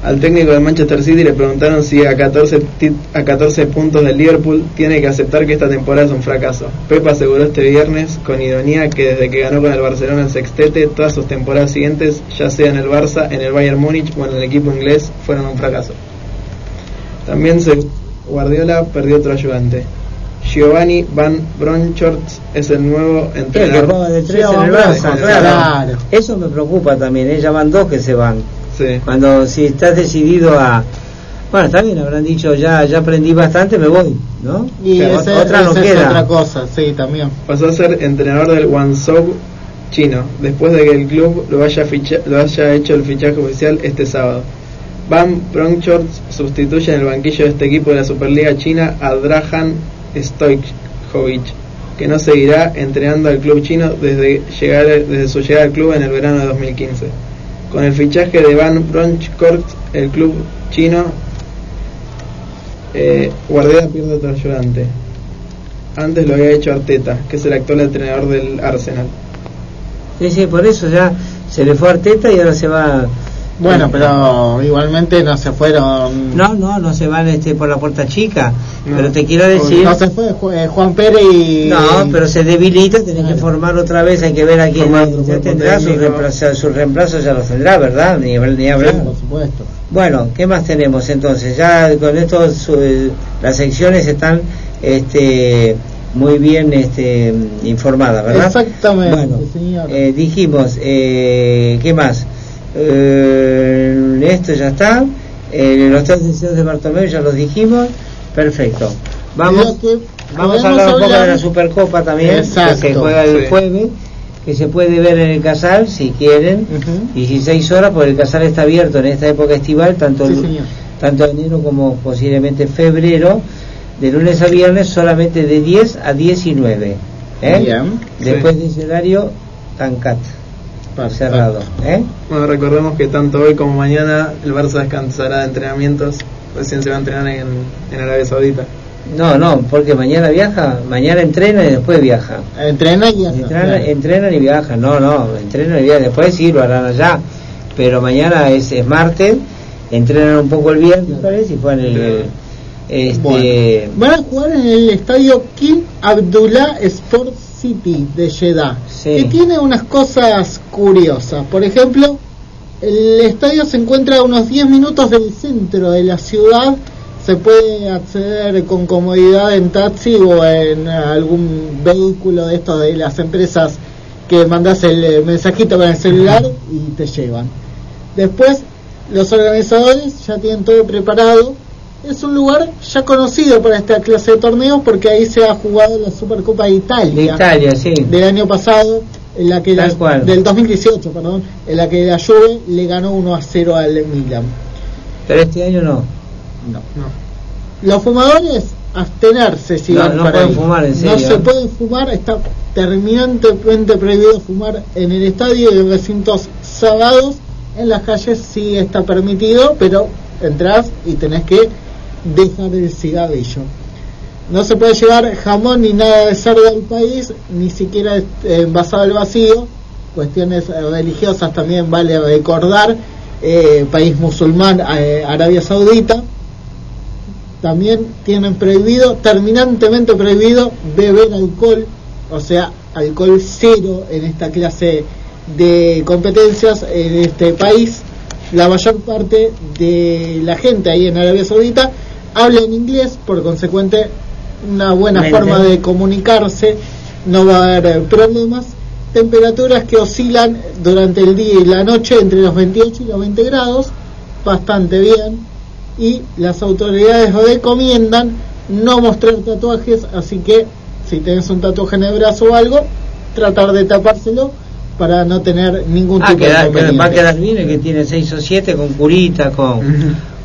Al técnico de Manchester City le preguntaron si a 14, tit- a 14 puntos del Liverpool tiene que aceptar que esta temporada es un fracaso. Pep aseguró este viernes con ironía que desde que ganó con el Barcelona el sextete, todas sus temporadas siguientes, ya sea en el Barça, en el Bayern Múnich o en el equipo inglés, fueron un fracaso. También se Guardiola perdió otro ayudante. Giovanni Van Bronckhorst es el nuevo El que entrenador. de tres Sí, en el Barça, claro. Eso me preocupa también, ¿eh? ya van dos que se van. Sí. Cuando si estás decidido a... Bueno, está bien, habrán dicho, ya ya aprendí bastante, me voy, ¿no? Y ese- otra no esa es queda. otra cosa, sí, también. Pasó a ser entrenador del Guangzhou chino, después de que el club lo haya, ficha- lo haya hecho el fichaje oficial este sábado. Van Bronckhorst sustituye en el banquillo de este equipo de la Superliga China a Drahan Stojkovic, que no seguirá entrenando al club chino desde, llegar, desde su llegada al club en el verano de 2015. Con el fichaje de Van Bronckhorst, el club chino eh, Guardiola pierde otro ayudante. Antes lo había hecho Arteta, que es el actual entrenador del Arsenal. Sí, sí, por eso ya se le fue Arteta y ahora se va... Bueno, pero igualmente no se fueron. No, no, no se van este, por la puerta chica. Pero te quiero decir... No se fue eh, Juan Pérez y. No, pero se debilita, tenés que formar otra vez, hay que ver a quién ya tendrá, sus técnico. reemplazos, sus reemplazos ya los tendrá, ¿verdad? Ni, ni hablar. Sí, por supuesto. Bueno, ¿qué más tenemos entonces? Ya con esto su- las secciones están este, muy bien este, informadas, ¿verdad? Exactamente, Bueno, señor. eh, dijimos, eh, ¿qué más? Eh, esto ya está. Eh, los tres deseos de Bartolomé ya los dijimos. Perfecto. Vamos, vamos a hablar un poco de la Supercopa también, Exacto. que se juega el Sí. jueves, que se puede ver en el Casal si quieren, 16 horas, porque el Casal está abierto en esta época estival, tanto, Sí, el- tanto enero como posiblemente febrero, de lunes a viernes solamente de 10 a 19. ¿eh? Bien. Después de ese horario, Tancat, cerrado. ¿eh? Bueno, recordemos que tanto hoy como mañana el Barça descansará de entrenamientos. Recién se va a entrenar en, en Arabia Saudita. No, no, porque mañana viaja, mañana entrena y después viaja. Entrena y viaja, Entrena- claro. Y viajan, no, no, entrenan y viajan, después sí lo harán allá, pero mañana es, es martes, entrenan un poco el viernes, parece, y juegan el... el- este, Bueno, van a jugar en el estadio King Abdullah Sport City de Jeddah, que tiene unas cosas curiosas. Por ejemplo, el estadio se encuentra a unos 10 minutos del centro de la ciudad. Se puede acceder con comodidad en taxi o en algún vehículo de estos de las empresas que mandas el mensajito con el celular y te llevan. Después, los organizadores ya tienen todo preparado. Es un lugar ya conocido para esta clase de torneos porque ahí se ha jugado la Supercopa de Italia. De Italia, sí. Del año pasado, en la que la- del 2018, perdón, en la que la Juve le ganó 1 a 0 al Milan. Pero este año no. No. Los fumadores, abstenerse si No, van no para pueden ahí. fumar, en No serio, se ¿eh? puede fumar, está terminantemente prohibido fumar en el estadio y en recintos cerrados. En las calles sí está permitido, pero entras y tenés que dejar el cigarrillo. No se puede llevar jamón ni nada de cerdo al país, ni siquiera eh, envasado al vacío. Cuestiones eh, religiosas también vale recordar. eh, país musulmán, Arabia Saudita. También tienen prohibido, terminantemente prohibido, beber alcohol, o sea, alcohol cero en esta clase de competencias en este país. La mayor parte de la gente ahí en Arabia Saudita habla en inglés, por consecuente, una buena Mente. forma de comunicarse, no va a haber problemas. Temperaturas que oscilan durante el día y la noche entre los 28 y los 20 grados, bastante bien. Y las autoridades recomiendan no mostrar tatuajes, así que si tenés un tatuaje en el brazo o algo, tratar de tapárselo para no tener ningún Ah, tipo queda- de va a quedar bien el que tiene 6 o 7 con curita, con...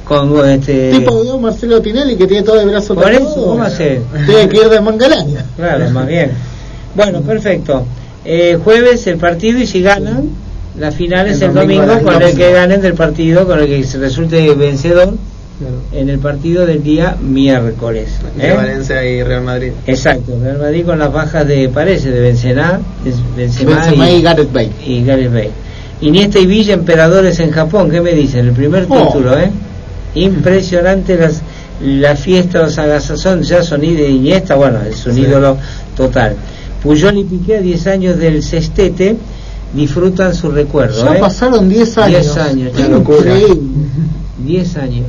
con este... Tipo de Marcelo Tinelli que tiene todo el brazo Por eso, ¿cómo hacer? Tiene que ir de manga larga. Claro, más bien. Bueno, perfecto. Eh, jueves el partido y si ganan, la final es El el, domingo con el 12. que ganen del partido, con el que se resulte vencedor en el partido del día miércoles. De ¿eh? Valencia y Real Madrid. Exacto, Real Madrid con las bajas de, parece, de Benzema, de- Benzema, Benzema y Gareth Bale. y Gareth Bale. Iniesta y Villa, emperadores en Japón, ¿qué me dicen? El primer Oh. título, ¿eh? Impresionante las, la fiesta, los agasazón, ya son de Iniesta, bueno, es un Sí. ídolo total. Puyol y Piqué, a 10 años del sextete, disfrutan su recuerdo. Ya ¿eh? pasaron 10 años. 10 años, ya locura. increíble. 10 años.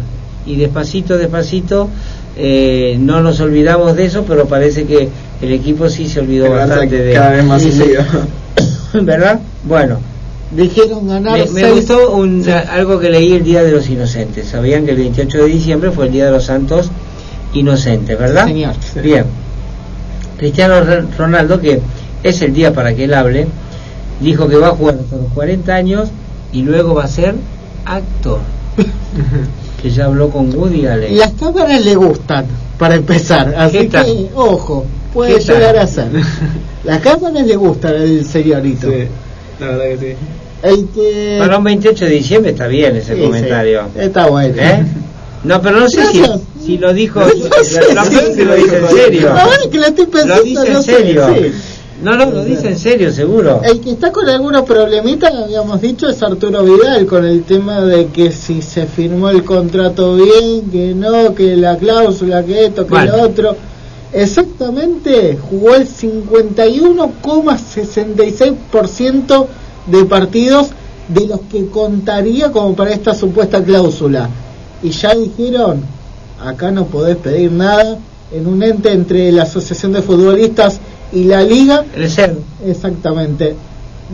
Y despacito, despacito eh, no nos olvidamos de eso, pero parece que el equipo sí se olvidó bastante de cada vez más Sí, sí. hundido. ¿Verdad? Bueno, Dijeron ganar me, gustó un- algo que leí el Día de los Inocentes. Sabían que el 28 de diciembre fue el Día de los Santos Inocentes, ¿verdad? Señor. Bien. Cristiano Ro- Ronaldo, que es el día para que él hable, dijo que va a jugar hasta los 40 años y luego va a ser actor. que ya habló con Woody Allen. Las cámaras le gustan, para empezar. Así que, ojo, puede llegar a ser. Las cámaras le gustan al señorito. Sí, la verdad que sí. El que... Para un 28 de diciembre está bien ese Sí, comentario. sí, está bueno. ¿Eh? No, pero no sé si, Gracias. si lo dijo. No sé la- lo dice en serio. Ahora que lo estoy pensando, Lo dice en no sé, serio. sí. No, no, lo dice en serio, seguro. El que está con algunos problemitas, habíamos dicho, es Arturo Vidal, con el tema de que si se firmó el contrato bien, que no, que la cláusula, que esto, que Bueno. lo otro. Exactamente, jugó el 51,66% de partidos de los que contaría como para esta supuesta cláusula. Y ya dijeron, acá no podés pedir nada en un ente entre la Asociación de Futbolistas y la Liga. El ser. Exactamente.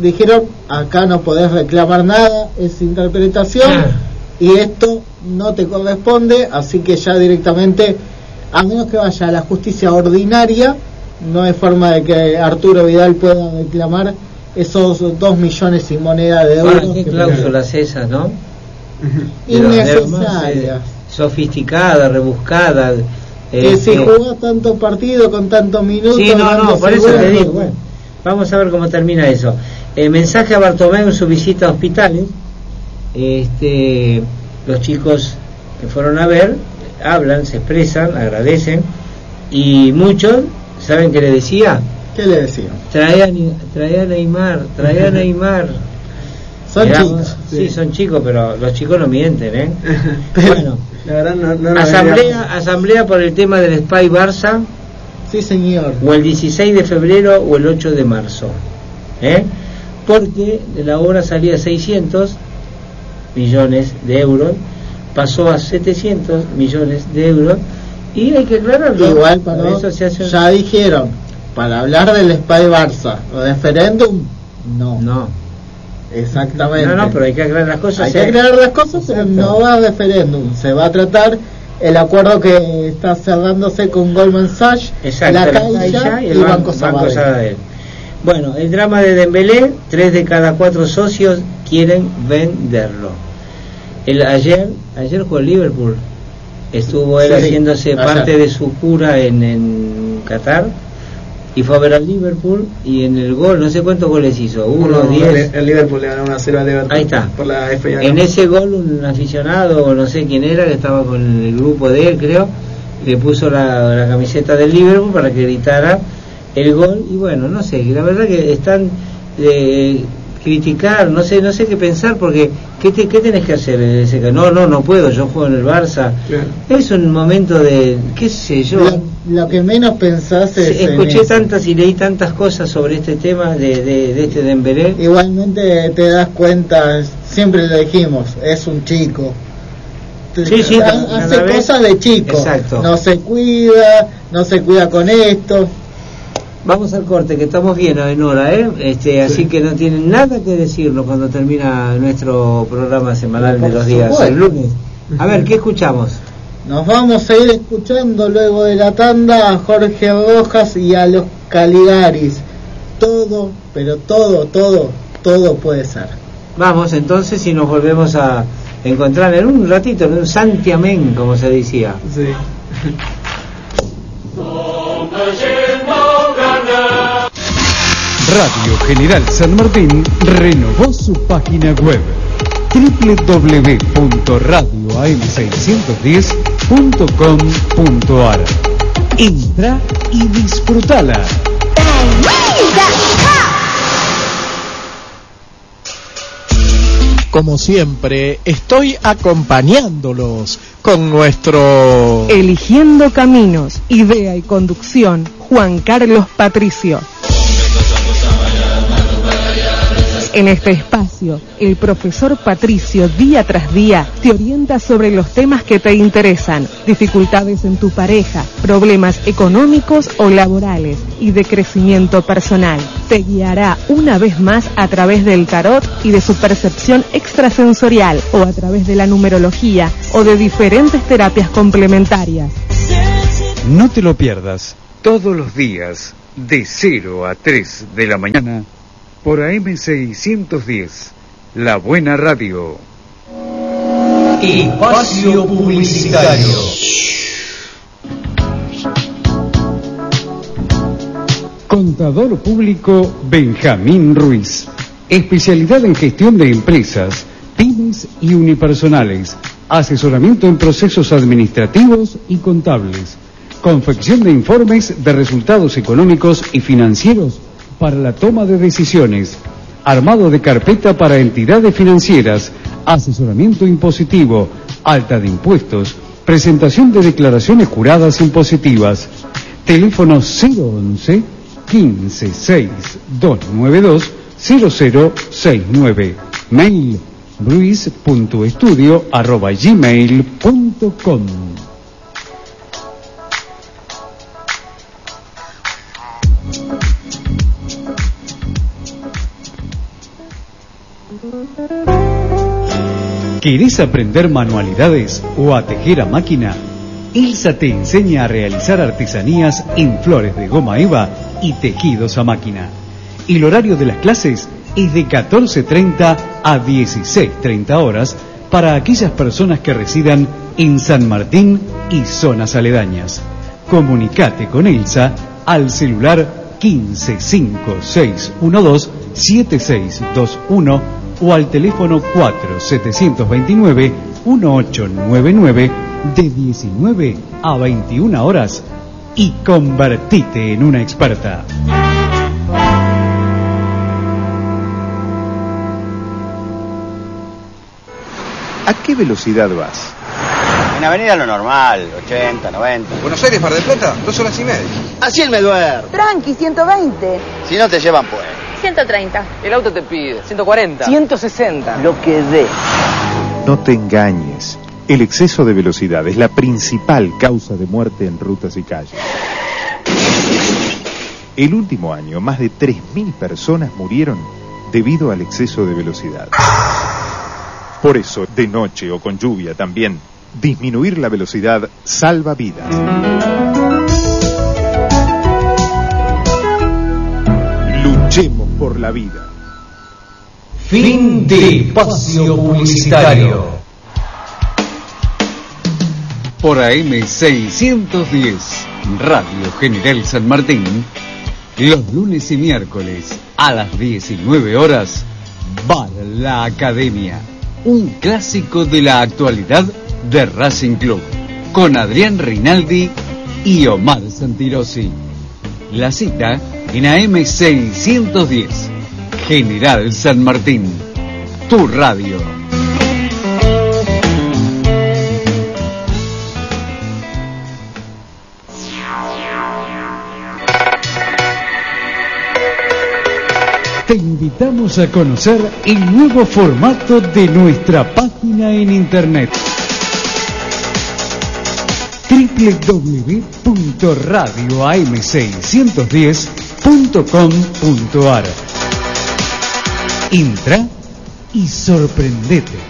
Dijeron, acá no podés reclamar nada, es interpretación Ah. y esto no te corresponde, así que ya directamente, a menos que vaya a la justicia ordinaria, no hay forma de que Arturo Vidal pueda reclamar esos dos millones y moneda de euros. Ah, qué que cláusulas esas, ¿no? Más, eh, Innecesarias. sofisticada, rebuscada. Que eh, si eh, jugás tanto partido con tantos minutos. Sí, no, no, por eso te digo. bueno, vamos a ver cómo termina eso. Eh, mensaje a Bartomeu en su visita a hospitales. Este, los chicos que fueron a ver hablan, se expresan, agradecen y muchos, ¿saben qué le decía? ¿Qué le decían? Trae a, Neymar, trae a Neymar. Son chicos. Sí, son chicos, pero los chicos no mienten, ¿eh? bueno, La verdad no, asamblea, asamblea por el tema del Spy Barça Sí, señor. o el 16 de febrero o el 8 de marzo. ¿eh? Porque la obra salía a 600 millones de euros, pasó a 700 millones de euros y hay que aclararlo. Igual, para eso se hace un- ya dijeron, para hablar del Spy Barça o referéndum, no. No. Exactamente. No, no, pero hay que aclarar las cosas. Hay que ¿eh? aclarar las cosas, pero no va a referéndum. Se va a tratar el acuerdo que está cerrándose con Goldman Sachs, Exacto, la la Caixa y el Banco, Banco Sabadell. Sabadell. Bueno, el drama de Dembélé, tres de cada cuatro socios quieren venderlo. El ayer, ayer jugó el Liverpool. Estuvo él Sí, haciéndose parte de su cura en, en Qatar y fue a ver al Liverpool y en el gol, no sé cuántos goles hizo, uno, diez. el, Liverpool le ganó una 0 al Everton. Ahí está. Por la En ese gol un aficionado, o no sé quién era, que estaba con el grupo de él, creo, le puso la, la camiseta del Liverpool para que gritara el gol y bueno, no sé, la verdad que están de criticar, no sé, no sé qué pensar porque ¿qué, te, qué tenés que hacer? en ese ca- No, no, no puedo, yo juego en el Barça. Es un momento de, qué sé yo. Lo, lo que menos pensás es. Sí, Escuché tantas y leí tantas cosas sobre este tema de, de, de este Dembélé. Igualmente te das cuenta, siempre lo dijimos, es un chico. Sí, sí, hace vez- cosas de chico. Exacto. No se cuida, no se cuida con esto. Vamos al corte, que estamos bien en hora, ¿eh? Este, Así que no tienen nada que decirnos cuando termina nuestro programa semanal de los días, supuesto. el lunes. A ver, ¿qué escuchamos? Nos vamos a ir escuchando luego de la tanda a Jorge Rojas y a los Caligaris. Todo, pero todo, todo, todo puede ser. Vamos entonces y nos volvemos a encontrar en un ratito, en un santiamén, como se decía. Sí. Radio General San Martín renovó su página web www.radioam610.com.ar Entra y disfrutala. Como siempre, estoy acompañándolos con nuestro... Eligiendo caminos, idea y conducción, Juan Carlos Patricio. En este espacio, el profesor Patricio día tras día te orienta sobre los temas que te interesan, dificultades en tu pareja, problemas económicos o laborales y de crecimiento personal. Te guiará una vez más a través del tarot y de su percepción extrasensorial o a través de la numerología o de diferentes terapias complementarias. No te lo pierdas todos los días de 0 a 3 de la mañana por AM610, La Buena Radio. Espacio Publicitario. Contador Público Benjamín Ruiz. Especialidad en gestión de empresas, pymes y unipersonales. Asesoramiento en procesos administrativos y contables. Confección de informes de resultados económicos y financieros para la toma de decisiones. Armado de carpeta para entidades financieras. Asesoramiento impositivo. Alta de impuestos. Presentación de declaraciones juradas impositivas. Teléfono 011 15 292 0069. Mail ruiz.estudio ¿Querés aprender manualidades o a tejer a máquina? Ilsa te enseña a realizar artesanías en flores de goma eva y tejidos a máquina. El horario de las clases es de 14.30 a 16.30 horas para aquellas personas que residan en San Martín y zonas aledañas. Comunicate con Ilsa al celular 155612-7621 o al teléfono 4729-1899 de 19 a 21 horas y convertite en una experta. ¿A qué velocidad vas? En avenida lo normal, 80, 90. Buenos Aires, Mar del Plata, dos horas y media. Así el me duermo. Tranqui, 120. Si no te llevan, pues. 130. El auto te pide 140. 160. Lo que dé. No te engañes. El exceso de velocidad es la principal causa de muerte en rutas y calles. El último año, más de 3.000 personas murieron debido al exceso de velocidad. Por eso, de noche o con lluvia también, disminuir la velocidad salva vidas. Luchemos por la vida. Fin de espacio publicitario. Por AM610, Radio General San Martín, los lunes y miércoles a las 19 horas, Bar La Academia, un clásico de la actualidad de Racing Club, con Adrián Rinaldi y Omar Santirosi. La cita en AM610, General San Martín, tu radio. Te invitamos a conocer el nuevo formato de nuestra página en internet www.radioam610.com.ar Entra y sorprendete.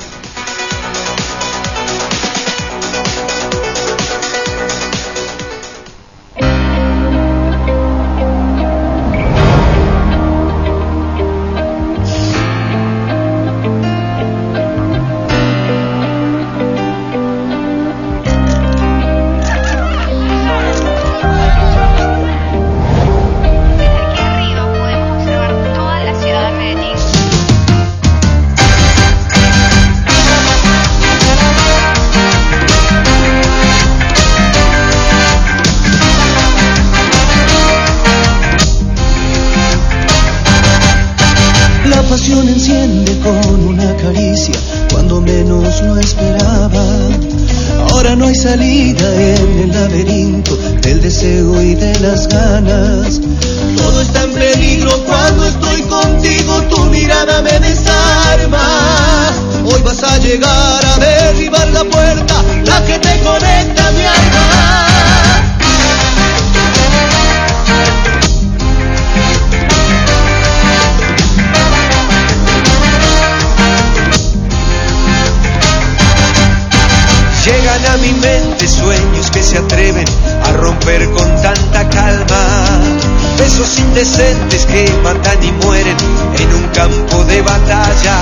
Indecentes que matan y mueren en un campo de batalla.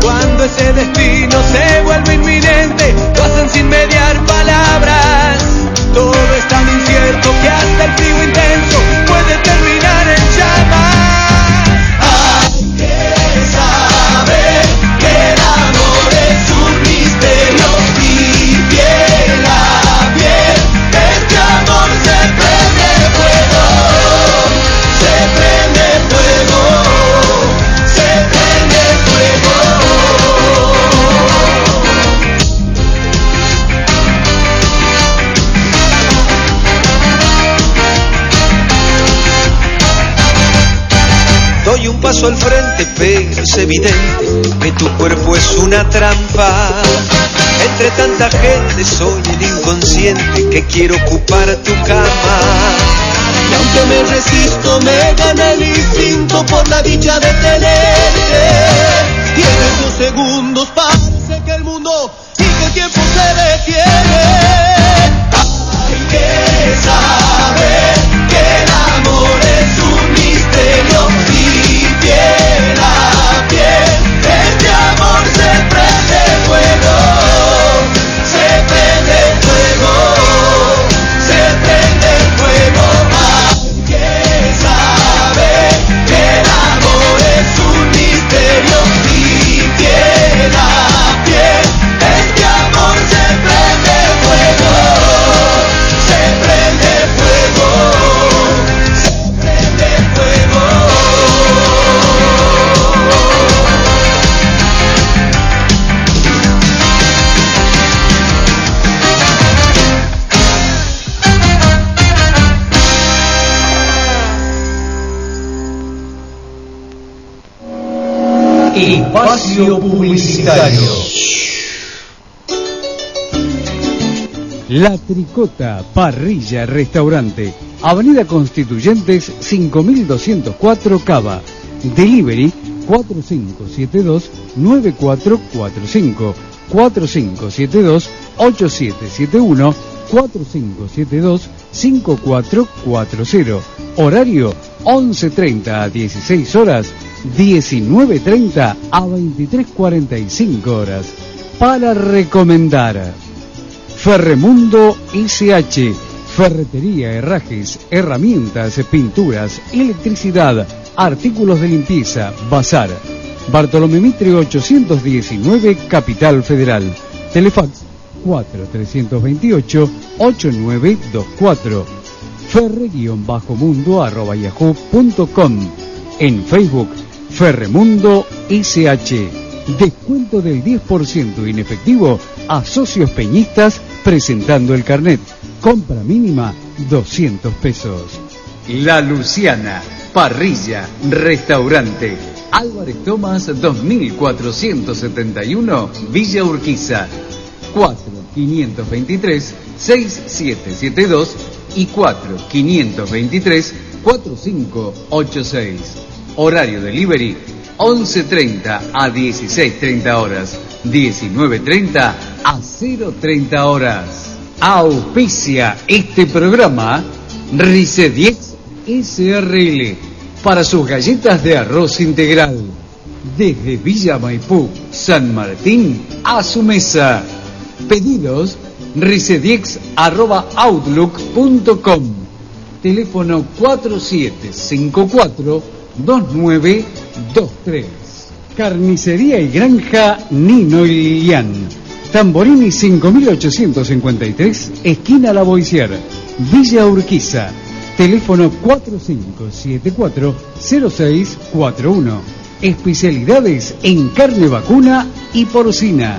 Cuando ese destino se vuelve inminente, lo hacen sin mediar palabras. Todo es tan incierto que hasta el frío intenso paso al frente, pero es evidente que tu cuerpo es una trampa. Entre tanta gente soy el inconsciente que quiere ocupar tu cama. Y aunque me resisto, me gana el instinto por la dicha de tenerte. Tienes dos segundos, parece que el mundo y que el tiempo se detiene. Saber Publicitario. La Tricota Parrilla Restaurante, Avenida Constituyentes 5204 Cava. Delivery 4572-9445, 4572-8771, 4572-5440. Horario 11.30 a 16 horas, 19.30 a 23.45 horas. Para recomendar. Ferremundo ICH, ferretería, herrajes, herramientas, pinturas, electricidad, artículos de limpieza, bazar. Bartolomé Mitre 819, Capital Federal. Telefax 4328-8924. Ferre-mundo. En Facebook, Ferremundo ICH. Descuento del 10% en efectivo a socios peñistas presentando el carnet. Compra mínima 200 pesos. La Luciana, parrilla, restaurante. Álvarez Tomás 2471, Villa Urquiza. 4 523 6772 y 4 523 4586. Horario delivery 11.30 a 16.30 horas, 19.30 a 0.30 horas. Auspicia este programa Ricediex SRL para sus galletas de arroz integral. Desde Villa Maipú, San Martín, a su mesa. Pedidos ricediex.outlook.com Teléfono 4754-2923 Carnicería y Granja Nino y Lilian Tamborini 5853 Esquina La Boisier Villa Urquiza Teléfono 4574-0641 Especialidades en carne vacuna y porcina.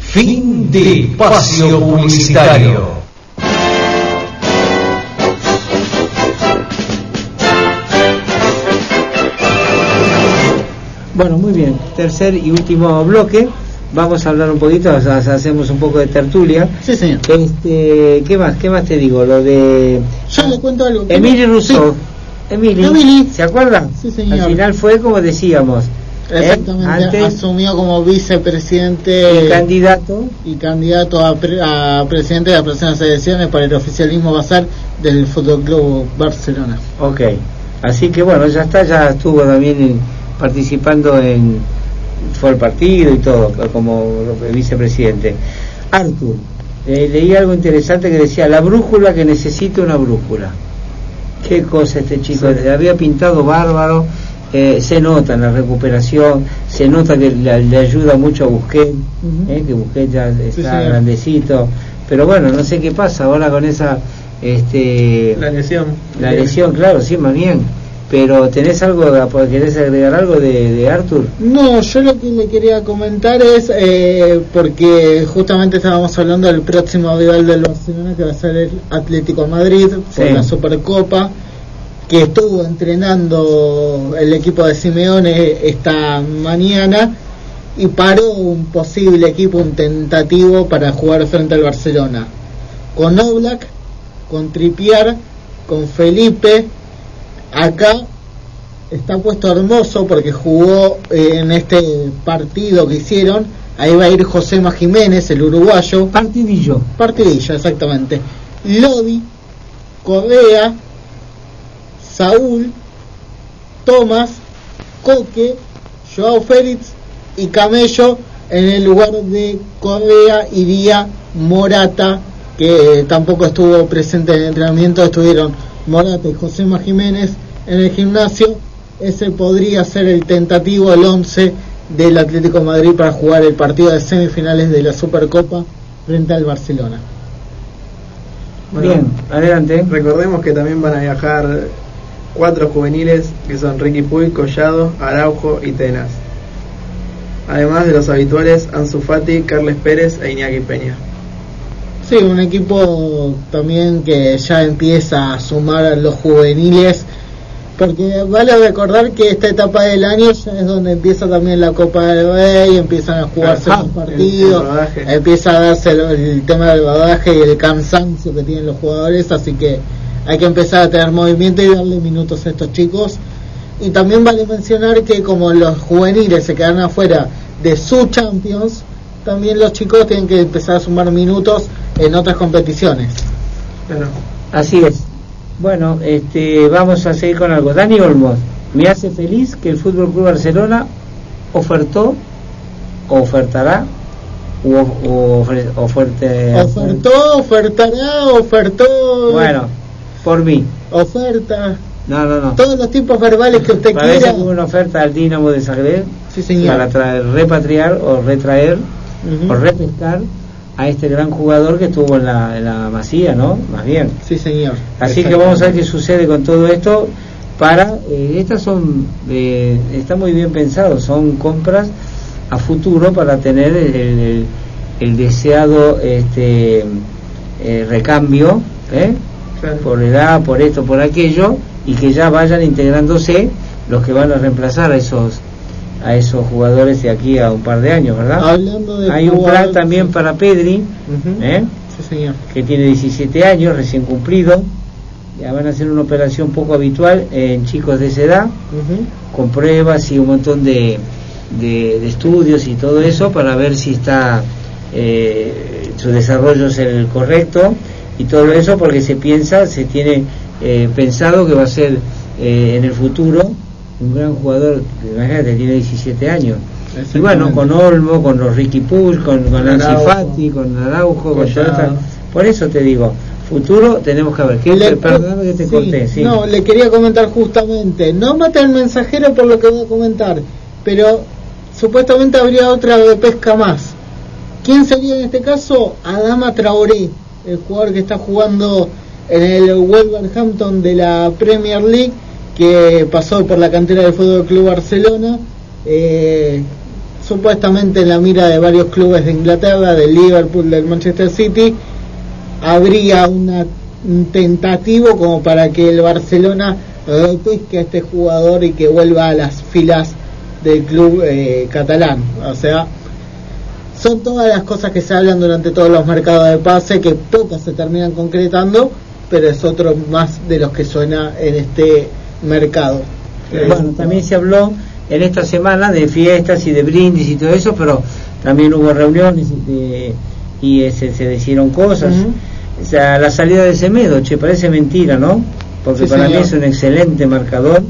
Fin de espacio publicitario. Bueno, muy bien. Tercer y último bloque. Vamos a hablar un poquito, o sea, hacemos un poco de tertulia. Sí, señor. Este, ¿qué más? ¿Qué más te digo? Lo de Yo le cuento algo. Emily Rousseau. Emily, Emily. ¿se acuerdan? Sí, señor. Al final fue como decíamos. ¿eh? Exactamente, Antes asumió como vicepresidente y candidato y candidato a, pre- a presidente de las próximas elecciones para el oficialismo basal del Fútbol Club Barcelona. Ok, así que bueno, ya está, ya estuvo también en- participando en fue el partido y todo, como vicepresidente. Artur, eh, leí algo interesante que decía, la brújula que necesita una brújula. Qué cosa este chico, Sí. había pintado bárbaro, eh, se nota en la recuperación, se nota que le, le ayuda mucho a Busquets, eh, que Busquets ya está grandecito, pero bueno, no sé qué pasa ahora con esa... Este, La lesión. la lesión, claro, sí, más bien. Pero tenés algo, querés agregar algo de, de Arthur? No, yo lo que le quería comentar es, eh, porque justamente estábamos hablando del próximo rival del Barcelona, que va a ser el Atlético Madrid, por Sí. la Supercopa, que estuvo entrenando el equipo de Simeone esta mañana y paró un posible equipo, un tentativo para jugar frente al Barcelona. Con Oblak, con Tripiar, con Felipe, acá está puesto hermoso porque jugó eh, en este partido que hicieron. Ahí va a ir José Jiménez, el uruguayo. Partidillo. Partidillo, exactamente. Lodi, Correa, Saúl, Tomás, Coque, Joao Félix y Camello en el lugar de Correa iría Morata, que tampoco estuvo presente en el entrenamiento, estuvieron Morata y José Jiménez en el gimnasio. Ese podría ser el tentativo, el 11 del Atlético de Madrid para jugar el partido de semifinales de la Supercopa frente al Barcelona. Bien, adelante. Recordemos que también van a viajar cuatro juveniles que son Ricky Puy, Collado, Araujo y Tenas. Además de los habituales Ansu Fati, Carles Pérez e Iñaki Peña. Sí, un equipo también que ya empieza a sumar a los juveniles, porque vale recordar que esta etapa del año es donde empieza también la Copa del Rey, empiezan a jugarse Ajá, los partidos, el empieza a darse el, el tema del rodaje y el cansancio que tienen los jugadores, así que hay que empezar a tener movimiento y darle minutos a estos chicos. Y también vale mencionar que como los juveniles se quedan afuera de su Champions, también los chicos tienen que empezar a sumar minutos en otras competiciones. Así es. Bueno, este, vamos a seguir con algo. Dani Olmos, me hace feliz que el Fútbol Club Barcelona ofertó, ofertará, o, o ofre- oferte- Ofertó, ofertará, ofertó. Bueno, por mí. Oferta. No, no, no. Todos los tipos verbales que usted Parece quiera. como una oferta al Dinamo de Zagreb Sí, señor. para traer, repatriar o retraer Ujú. o repescar a este gran jugador que estuvo en la, en la Masía, ¿no? Más bien. Sí, señor. Así que vamos a ver qué sucede con todo esto. Para eh, estas son eh, está muy bien pensado, son compras a futuro para tener el, el- el deseado este eh, recambio, ¿eh? por edad, por esto, por aquello, y que ya vayan integrándose los que van a reemplazar a esos a esos jugadores de aquí a un par de años, ¿verdad? Hablando de Hay un plan también para Pedri. ¿eh? Sí, señor. que tiene 17 años, recién cumplido. Ya van a hacer una operación poco habitual en chicos de esa edad, con pruebas y un montón de, de- de estudios y todo eso para ver si está eh, su desarrollo es el correcto y todo eso porque se piensa, se tiene eh, pensado que va a ser eh, en el futuro un gran jugador, imagínate, tiene 17 años. Y bueno, con Olmo, con los Ricky Push, con, con. Fati, con Araujo, con esta- Por eso te digo, futuro tenemos que ver. ¿Qué, Le- perdóname que te sí, corté, sí. No, le quería comentar justamente. No mata al mensajero por lo que voy a comentar, pero supuestamente habría otra de pesca más. ¿Quién sería en este caso? Adama Traoré, el jugador que está jugando en el Wolverhampton de la Premier League, que pasó por la cantera del Fútbol Club Barcelona. eh, supuestamente en la mira de varios clubes de Inglaterra, del Liverpool, del Manchester City, habría una, un tentativo como para que el Barcelona repesque a este jugador y que vuelva a las filas del club eh, catalán. O sea, son todas las cosas que se hablan durante todos los mercados de pase que pocas se terminan concretando, pero es otro más de los que suena en este mercado. Bueno, también se habló en esta semana de fiestas y de brindis y todo eso, pero también hubo reuniones de- y eh, se, se decidieron cosas. O sea, la salida de Semedo, che, parece mentira, ¿no? Porque Sí, para señor. mí es un excelente marcador.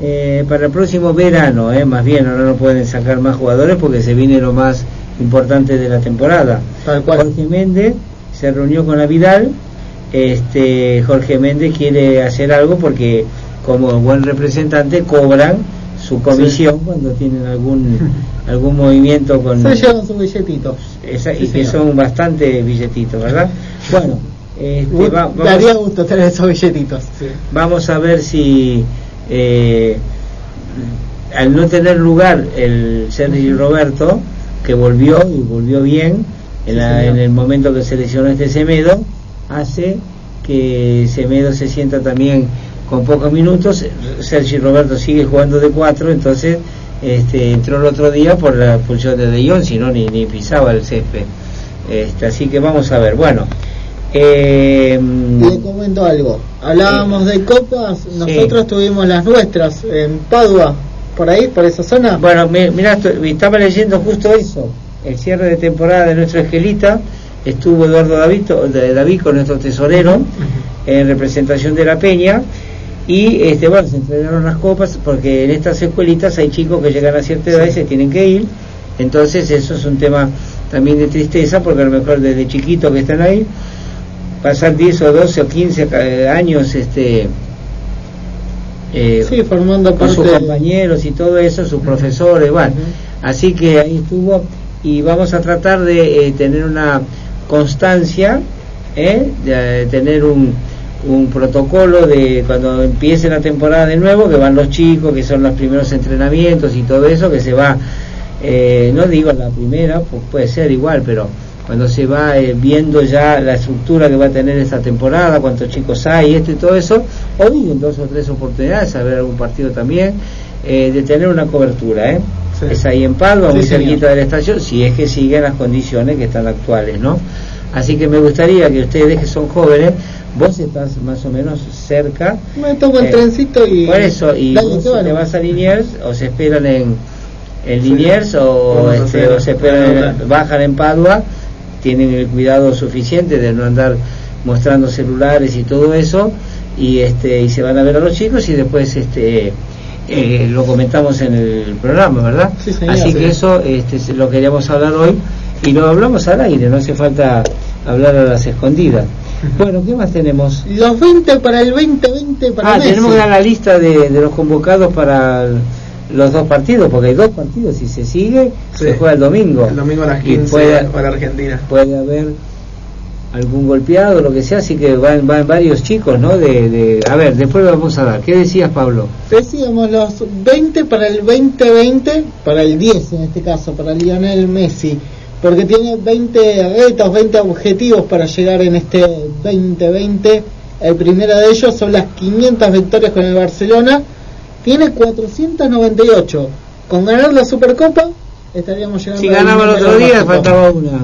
Eh, para el próximo verano, eh, más bien, ahora no pueden sacar más jugadores porque se viene lo más importante de la temporada. Jorge Méndez se reunió con la Vidal. Este, Jorge Méndez quiere hacer algo porque como buen representante cobran su comisión cuando tienen algún algún movimiento con Se llevan sus billetitos. esa- Sí, y que son bastante billetitos, ¿verdad? Bueno, este, va- vamos, Daría gusto tener esos billetitos. vamos a ver si eh, al no tener lugar el Sergio Roberto, que volvió y volvió bien en, la- en el momento que se lesionó este Semedo, hace que Semedo se sienta también con pocos minutos. Sergio Roberto sigue jugando de cuatro, entonces este, entró el otro día por la expulsión de De Jong, si no ni, ni pisaba el césped. Este, así que vamos a ver. Bueno, eh, Le comento algo. Hablábamos de copas, nosotros tuvimos las nuestras en Padua, por ahí, por esa zona. Bueno, mi- mirá, esto- estaba leyendo justo eso. El cierre de temporada de nuestro Esquelita estuvo Eduardo David, David con nuestro tesorero en representación de la Peña y este bueno se entregaron las copas porque en estas escuelitas hay chicos que llegan a cierta edad y se tienen que ir entonces eso es un tema también de tristeza porque a lo mejor desde chiquitos que están ahí pasar 10 o 12 o 15 ca- años este eh, Sí, formando con sus compañeros y todo eso, sus profesores, bueno. Así que ahí estuvo y vamos a tratar de eh, tener una constancia, ¿eh? de eh, tener un, un protocolo de cuando empiece la temporada de nuevo, que van los chicos, que son los primeros entrenamientos y todo eso, que se va, eh, no digo la primera, pues puede ser igual, pero cuando se va eh, viendo ya la estructura que va a tener esta temporada, cuántos chicos hay, esto y todo eso, o viven dos o tres oportunidades, a ver algún partido también, eh, de tener una cobertura, ¿eh? Es ahí en Sí, muy señor. cerquita de la estación, si es que siguen las condiciones que están actuales, ¿no? Así que me gustaría que ustedes que son jóvenes, vos estás más o menos cerca. Me tomo el eh, trencito y. Por eso, y Dale, vos te vas a Liniers o se esperan en, en Liniers o, este, o se esperan en- bajan en Padua, tienen el cuidado suficiente de no andar mostrando celulares y todo eso, y este y se van a ver a los chicos y después este eh, lo comentamos en el programa, ¿verdad? Sí, señor. Así Sí. que eso este, lo queríamos hablar hoy y lo hablamos al aire, no hace falta hablar a las escondidas. Bueno, ¿qué más tenemos? Los 20 para el 2020 para Ah, Messi. tenemos que dar la lista de, de los convocados para los dos partidos, porque hay dos partidos, si se sigue, se juega el domingo. El domingo a las Y 15 puede, para Argentina. puede haber algún golpeado, lo que sea, así que van, van varios chicos, ¿no? De, de, a ver, después lo vamos a dar. ¿Qué decías, Pablo? Decíamos los 20 para el 2020, para el 10 en este caso, para Lionel Messi, porque tiene 20 retos, 20 objetivos para llegar en este 2020. El primero de ellos son las 500 victorias con el Barcelona, tiene 498. Con ganar la Supercopa estaríamos llegando Si ganaba el otro día, faltaba una.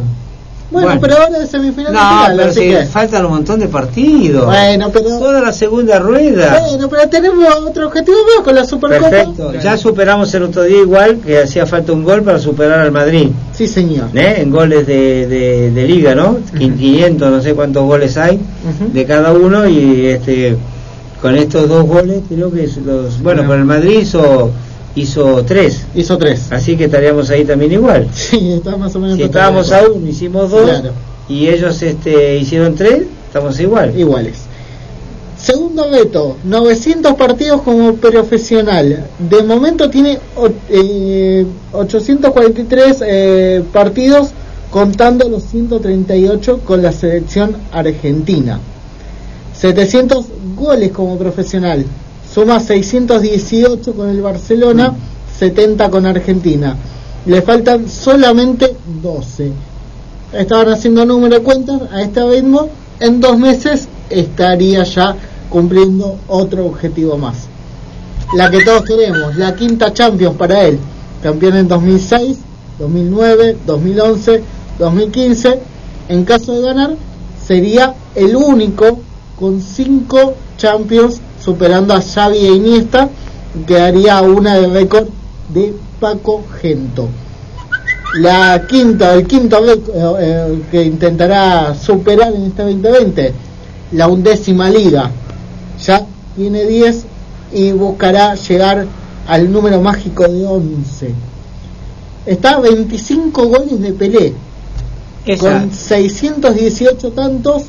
Bueno, Bueno. pero ahora es semifinal No, final, pero así si que... faltan un montón de partidos. Bueno, pero... Toda la segunda rueda. Bueno, pero tenemos otro objetivo más con la Supercopa. Perfecto. Ya superamos el otro día igual que hacía falta un gol para superar al Madrid. Sí, señor. ¿eh? En goles de, de, de liga, ¿no? 500, no sé cuántos goles hay de cada uno y este con estos dos goles creo que los bueno, pero el Madrid hizo hizo tres. Hizo tres. Así que estaríamos ahí también igual. Sí, está más o menos Si estábamos a uno, hicimos dos Claro. y ellos este hicieron tres, estamos igual. Iguales. Segundo reto, 900 partidos como profesional. De momento tiene eh, 843 eh, partidos contando los 138 con la selección argentina. 700 goles como profesional. Suma 618 con el Barcelona, 70 con Argentina. Le faltan solamente 12. Estaban haciendo número de cuentas a este ritmo. En dos meses estaría ya cumpliendo otro objetivo más. La que todos queremos, la quinta Champions para él. campeón en 2006, 2009, 2011, 2015. En caso de ganar, sería el único con cinco Champions superando a Xavi e Iniesta, quedaría una de récord de Paco Gento. La quinta, el quinto récord eh, que intentará superar en este 2020, la undécima liga. Ya tiene 10 y buscará llegar al número mágico de 11. Está a 25 goles de Pelé, con 618 tantos.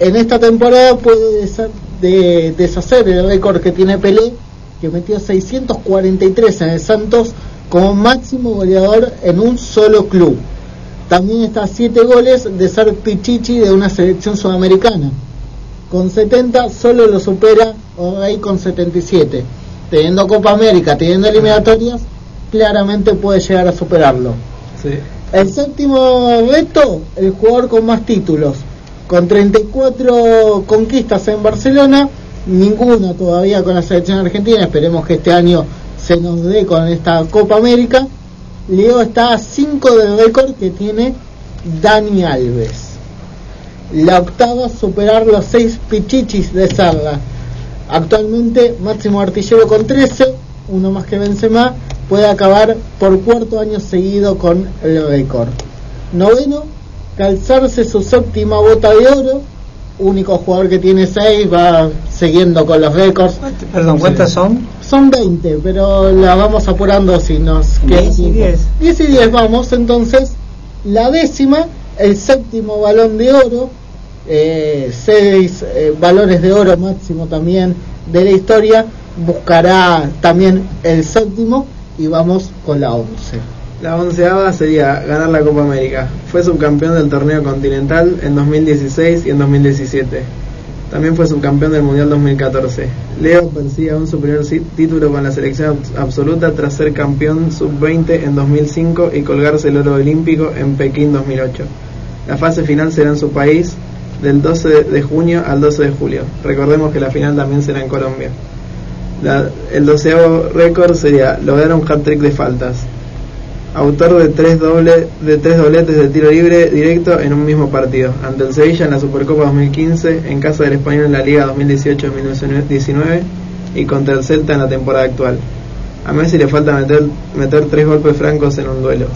En esta temporada puede desa- de- deshacer el récord que tiene Pelé, que metió 643 en el Santos como máximo goleador en un solo club. También está a 7 goles de ser Pichichi de una selección sudamericana. Con 70 solo lo supera O'Reilly con 77. Teniendo Copa América, teniendo eliminatorias, claramente puede llegar a superarlo. El séptimo reto, el jugador con más títulos. Con 34 conquistas en Barcelona, ninguna todavía con la selección argentina. Esperemos que este año se nos dé con esta Copa América. Leo está a 5 del récord que tiene Dani Alves. La octava, superar los 6 pichichis de Sarla. Actualmente, máximo artillero con 13, uno más que Benzema, puede acabar por cuarto año seguido con el récord. Noveno, calzarse su séptima bota de oro, único jugador que tiene 6, va siguiendo con los récords. Perdón, ¿cuántas son? Son 20, pero la vamos apurando si nos queda 10 y tiempo. 10. 10 y 10 vamos, entonces la décima, el séptimo balón de oro, eh, seis eh, balones de oro máximo también de la historia, buscará también el séptimo y vamos con la 11. La onceava sería ganar la Copa América. Fue subcampeón del torneo continental en 2016 y en 2017. También fue subcampeón del Mundial 2014. Leo persigue un superior si- título con la selección abs- absoluta tras ser campeón sub-20 en 2005 y colgarse el oro olímpico en Pekín 2008. La fase final será en su país del 12 de- junio al 12 de julio. Recordemos que la final también será en Colombia. El doceavo récord sería lograr un hat-trick de faltas. Autor de tres, de tres dobletes de tiro libre directo en un mismo partido. Ante el Sevilla en la Supercopa 2015, en casa del Español en la Liga 2018-2019 y contra el Celta en la temporada actual. A Messi le falta meter, meter tres golpes francos en un duelo.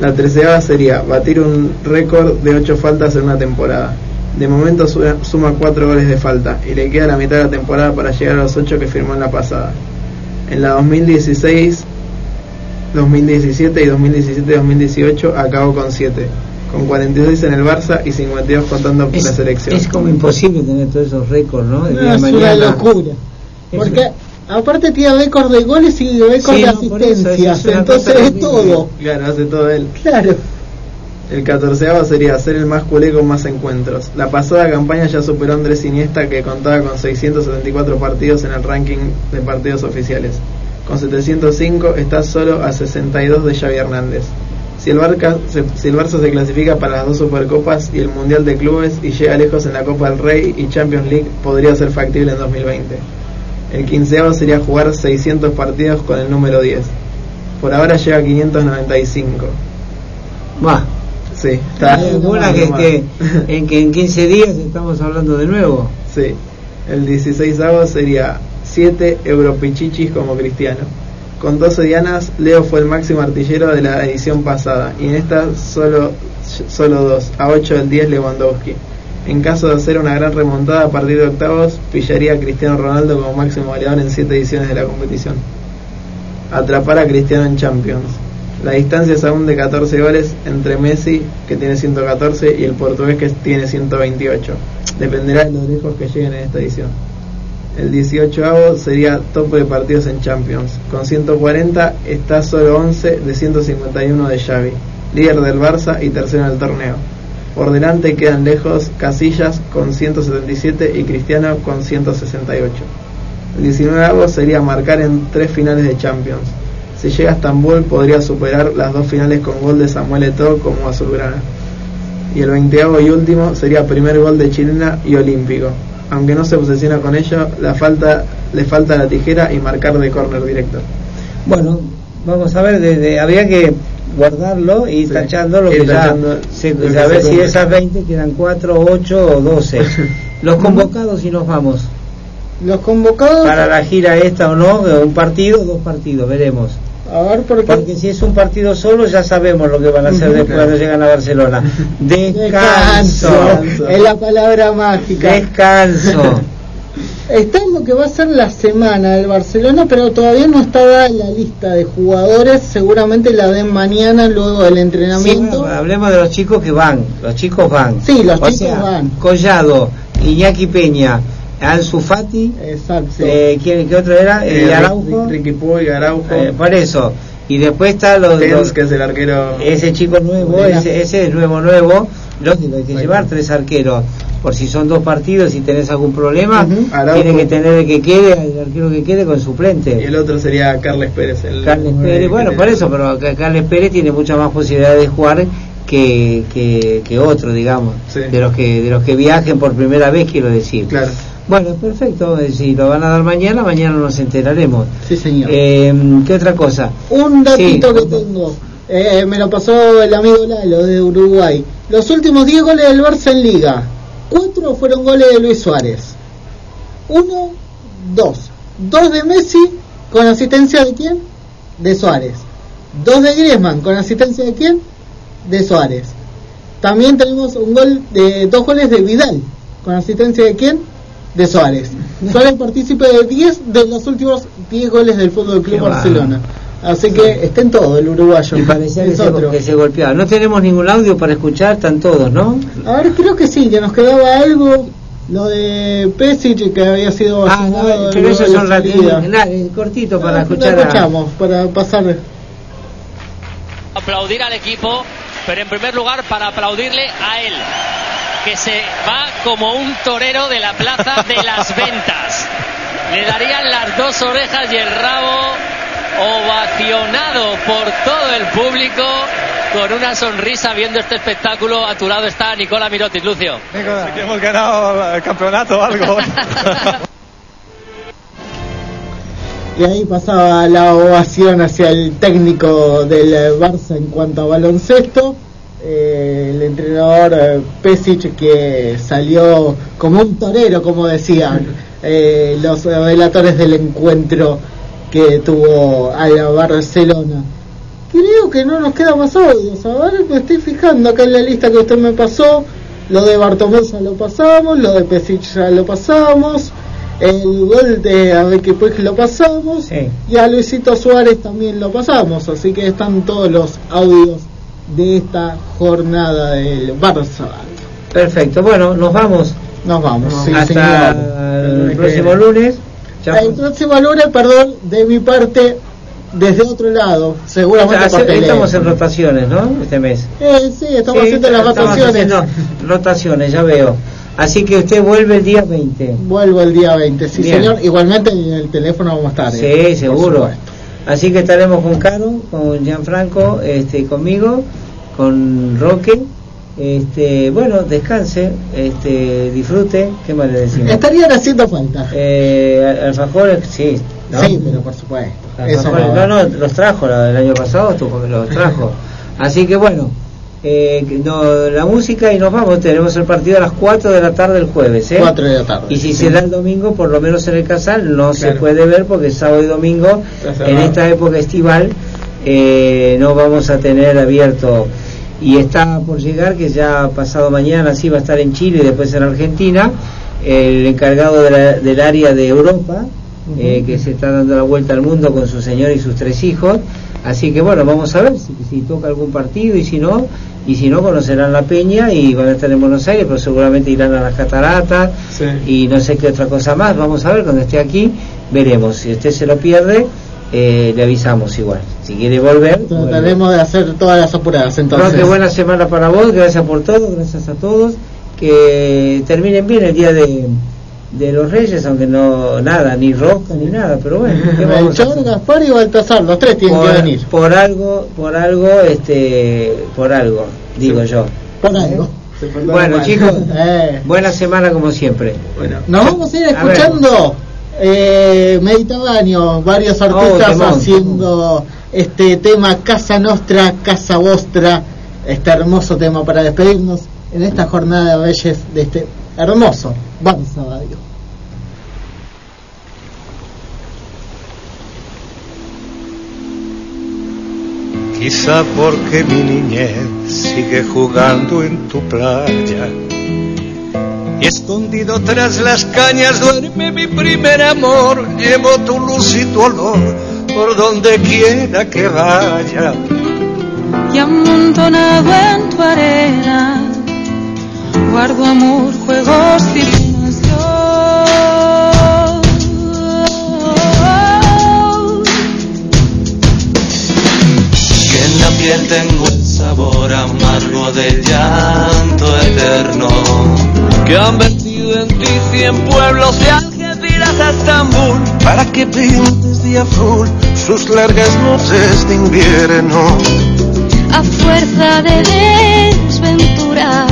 La treceava sería batir un récord de ocho faltas en una temporada. De momento su- suma cuatro goles de falta y le queda la mitad de la temporada para llegar a los ocho que firmó en la pasada. En la 2016 2017 y 2017-2018 acabó con 7, con 46 en el Barça y 52 contando con la selección. Es como imposible tener todos esos récords, ¿no? Es una locura. Porque aparte tiene récord de goles y récord Sí, de no, por eso, asistencias, es entonces es todo. Claro, hace todo él. Claro. El catorceavo sería ser el más culé con más encuentros. La pasada campaña ya superó a Andrés Iniesta que contaba con 674 partidos en el ranking de partidos oficiales. Con 705 está solo a 62 de Xavi Hernández. Si el, Barca, se, si el Barça se clasifica para las dos Supercopas y el Mundial de Clubes y llega lejos en la Copa del Rey y Champions League, podría ser factible en 2020. El quinceavo sería jugar 600 partidos con el número 10. Por ahora llega a 595. Va. Sí, Está que, que, en que en 15 días estamos hablando de nuevo. Sí, el 16 sería 7 Europichichis como Cristiano. Con 12 dianas, Leo fue el máximo artillero de la edición pasada y en esta solo, solo 2, a 8 del 10 Lewandowski. En caso de hacer una gran remontada a partir de octavos, pillaría a Cristiano Ronaldo como máximo goleador en 7 ediciones de la competición. Atrapar a Cristiano en Champions. La distancia es aún de 14 goles entre Messi, que tiene 114, y el portugués, que tiene 128. Dependerá de lo lejos que lleguen en esta edición. El 18 sería tope de partidos en Champions. Con 140 está solo 11 de 151 de Xavi, líder del Barça y tercero en el torneo. Por delante quedan lejos Casillas con 177 y Cristiano con 168. El 19 sería marcar en tres finales de Champions. Si llega a Estambul podría superar las dos finales con gol de Samuel Eto'o como azulgrana. Y el 20 y último sería primer gol de chilena y olímpico. Aunque no se obsesiona con ello, la falta, le falta la tijera y marcar de córner directo. Bueno, Vamos a ver, de- de- habría que guardarlo y ir tachando lo que ya, tachando se, lo que se ver si esas 20 quedan 4, 8 o 12. Los convocados y nos vamos. Los convocados. Para la gira esta o no, un partido o dos partidos, veremos. A ver, porque. Porque si es un partido solo ya sabemos lo que van a hacer después cuando llegan a Barcelona. Descanso. Descanso. Es la palabra mágica. Descanso. Está en lo que va a ser la semana del Barcelona, pero todavía no está dada la lista de jugadores. Seguramente la den mañana luego del entrenamiento. hablemos de los chicos que van. Los chicos van. Sí, los O chicos sea, van. Collado, Iñaki Peña, Ansu Fati. Exacto. Eh, ¿quién, ¿Qué otro era? Eh, Eh, Araujo. Ricky Araujo. Eh, por eso. Y después está los, Tens, los- que es el arquero. ese chico nuevo, ese, ese es nuevo, nuevo. Lógico, hay que llevar tres arqueros. Por si son dos partidos y tenés algún problema, Araujo. tiene que tener el que quede, el arquero que quede con Y suplente. el otro sería Carles Pérez. El Carles Pérez, bueno, por eso, pero Carles Pérez tiene muchas más posibilidades de jugar que, que, que otro, digamos, de los que de los que viajen por primera vez, quiero decir. Claro. Bueno, perfecto, eh, si lo van a dar mañana, mañana nos enteraremos. Sí, señor. Eh, ¿Qué otra cosa? Un datito Sí. que tengo, eh, me lo pasó el amigo Lalo de Uruguay. Los últimos 10 goles del Barça en Liga, 4 fueron goles de Luis Suárez. 1, 2. 2 de Messi con asistencia de quién? De Suárez. 2 de Griezmann con asistencia de quién? De Suárez. También tenemos un gol de dos goles de Vidal con asistencia de quién? De Suárez. Suárez partícipe de 10 de los últimos 10 goles del Fútbol Club Qué Barcelona. Así que está en todo el uruguayo. Y parecía que Es se, otro. que se golpeaba. No tenemos ningún audio para escuchar, están todos, ¿no? A ver, creo que sí, que nos quedaba algo. Lo de Pesic que había sido Ah, no, pero de son dale, cortito para Ah, lo escuchar. a- escuchamos, para pasar. aplaudir al equipo, pero en primer lugar para aplaudirle a él, que se va como un torero de la plaza de las ventas. Le darían las dos orejas y el rabo ovacionado por todo el público con una sonrisa viendo este espectáculo. A tu lado está Nicola Mirotic, Lucio. que hemos ganado el campeonato o algo. Y ahí pasaba la ovación hacia el técnico del Barça en cuanto a baloncesto. Eh, el entrenador eh, Pesic que salió como un torero, como decían eh, los relatores del encuentro que tuvo a la Barcelona. Creo que no nos queda más audios. A ver, me estoy fijando acá en la lista que usted me pasó. Lo de Bartomeu ya lo pasamos, lo de Pesic ya lo pasamos, el gol de Abeque pues lo pasamos y a Luisito Suárez también lo pasamos. Así que están todos los audios de esta jornada del Barça. Perfecto, bueno, nos vamos. Nos vamos, sí, Hasta señor. el próximo lunes. El próximo lunes, perdón, de mi parte, desde otro lado, seguramente Hace- estamos en rotaciones, ¿no? Este mes. Eh, sí, estamos Sí, haciendo las vacaciones. haciendo rotaciones, ya veo. Así que usted vuelve el día 20. Vuelvo el día 20, sí Bien. señor. Igualmente en el teléfono vamos a estar. Sí, eh, por seguro. Así que estaremos con Caro, con Gianfranco, este, conmigo, con Roque. Este, bueno, descanse, este, disfrute. ¿Qué más le decimos? Estarían haciendo falta. Eh, alfajores, sí. ¿no? Sí, pero por supuesto. Eso no. no, los trajo del año pasado, los trajo. Así que bueno, eh, no, la música y nos vamos. Tenemos el partido a las 4 de la tarde el jueves. ¿eh? 4 de la tarde. Y si sí. se da el domingo, por lo menos en el casal, no se puede ver porque sábado y domingo, en esta época estival, eh, no vamos a tener abierto. Y está por llegar, que ya pasado mañana sí va a estar en Chile y después en Argentina, el encargado de la- del área de Europa, eh, que se está dando la vuelta al mundo con su señor y sus tres hijos. Así que bueno, vamos a ver si, si toca algún partido y si no, y si no conocerán la peña y van a estar en Buenos Aires, pero seguramente irán a las cataratas y no sé qué otra cosa más. Vamos a ver cuando esté aquí, veremos. Si usted se lo pierde, eh, le avisamos igual. Si quiere volver, vuelve. Trataremos de hacer todas las apuradas entonces. Roque, buena semana para vos, gracias por todo, gracias a todos. Que terminen bien el día de, de los Reyes, aunque no nada, ni rosca ni nada, pero bueno, ¿qué vamos a Melchor, Gaspar y Baltasar, los tres tienen que venir. por algo, por algo, este, por algo, digo yo. Por algo. Bueno, chicos, Eh. buena semana como siempre. Bueno, Nos vamos a ir A escuchando eh, Mediterráneo, varios artistas temón. haciendo este tema Casa Nostra, Casa Vostra, este hermoso tema para despedirnos en esta jornada de Reyes de este hermoso Barça Radio. Quizá porque mi niñez sigue jugando en tu playa. Y escondido tras las cañas duerme mi primer amor. Llevo tu luz y tu olor por donde quiera que vaya. y amontonado en tu arena guardo amor, juegos yo. Que en la piel tengo el sabor amargo del llanto eterno. Que han vertido en ti cien pueblos de Algeciras a Estambul. Para que pintes de azul sus largas noches de invierno. A fuerza de desventuras,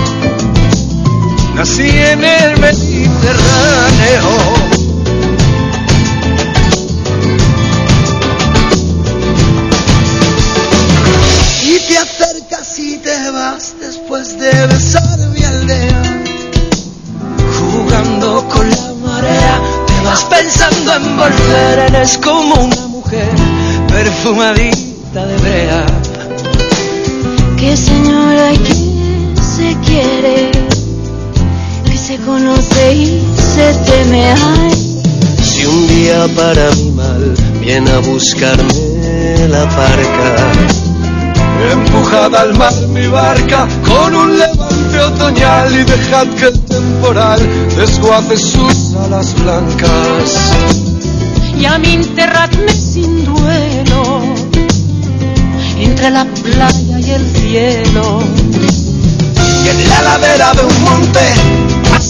Nací en el Mediterráneo. y te acercas y te vas después de besar mi aldea. Jugando con la marea, te vas pensando en volver. Eres como una mujer perfumadita de brea. Que señora que se quiere, y se teme. Ay, Si un día para mi mal viene a buscarme la parca, empujada al mar mi barca con un levante otoñal y dejad que el temporal desguace sus alas blancas. y a mí enterradme sin duelo entre la playa y el cielo. Y en la ladera de un monte,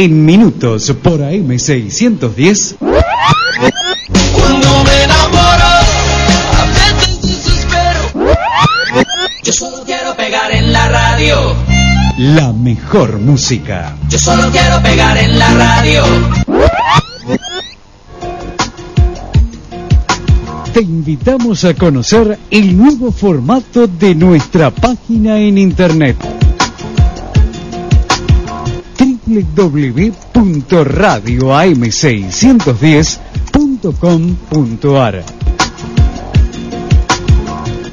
En minutos por AM610. Cuando me enamoro, a veces desespero. Yo solo quiero pegar en la radio. La mejor música. Yo solo quiero pegar en la radio. Te invitamos a conocer el nuevo formato de nuestra página en internet www.radioam610.com.ar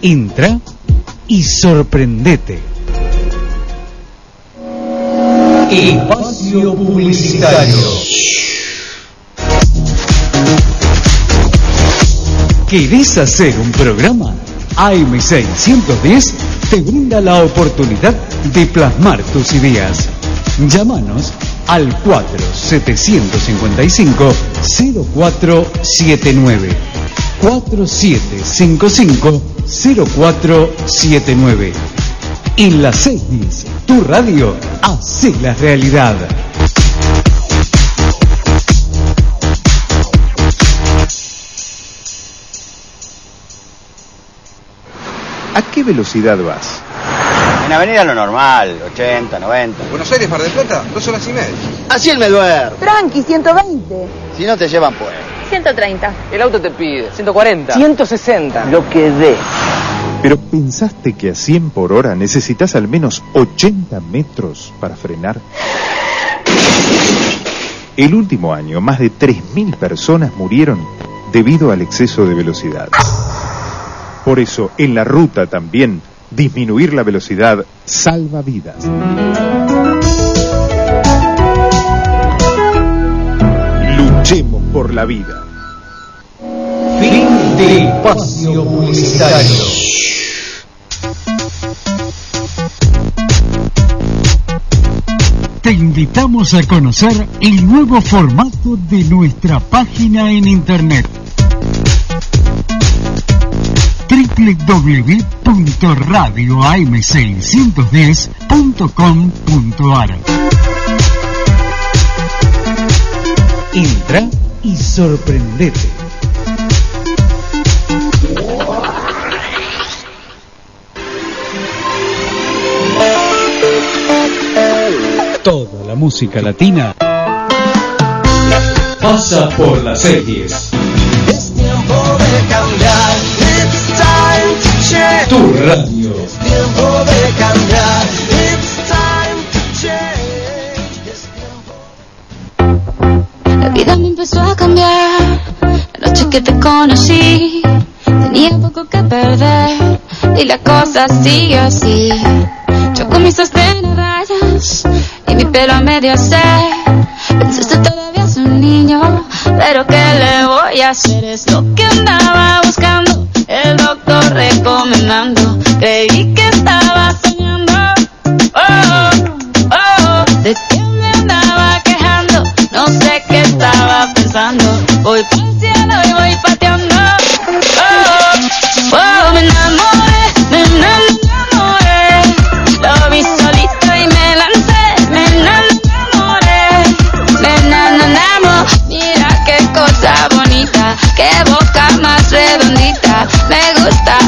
Entra y sorprendete. Espacio Publicitario. ¿Querés hacer un programa? AM610 te brinda la oportunidad de plasmar tus ideas. Llámanos al 4755-0479. 4755-0479. En las 6 tu radio hace la realidad. ¿A qué velocidad vas? En avenida lo normal, 80, 90. Buenos Aires, Mar del Plata, dos horas y media. Así el me duermo. Tranqui, 120. Si no te llevan, pues. 130. El auto te pide 140. 160. Lo que dé. Pero ¿pensaste que a 100 por hora necesitas al menos 80 metros para frenar? El último año, más de 3.000 personas murieron debido al exceso de velocidad. Por eso, en la ruta también, disminuir la velocidad salva vidas. Luchemos por la vida. Fin de espacio publicitario. Te invitamos a conocer el nuevo formato de nuestra página en internet www.radioam610.com.ar Entra y sorprendete. Toda la música latina Pasa por las series. Tu radio. Tiempo de cambiar. It's time to change. La vida me empezó a cambiar. La noche que te conocí, tenía poco que perder. Y la cosa sigue así. Yo con mis sostén a y mi pelo a medio se. Pensaste todavía es un niño, pero ¿qué le voy a hacer? Es lo que andaba buscando, el doctor recomendando. Creí que estaba soñando. Oh, oh, de que me andaba quejando, no sé qué estaba pensando. Voy cielo y voy pateando.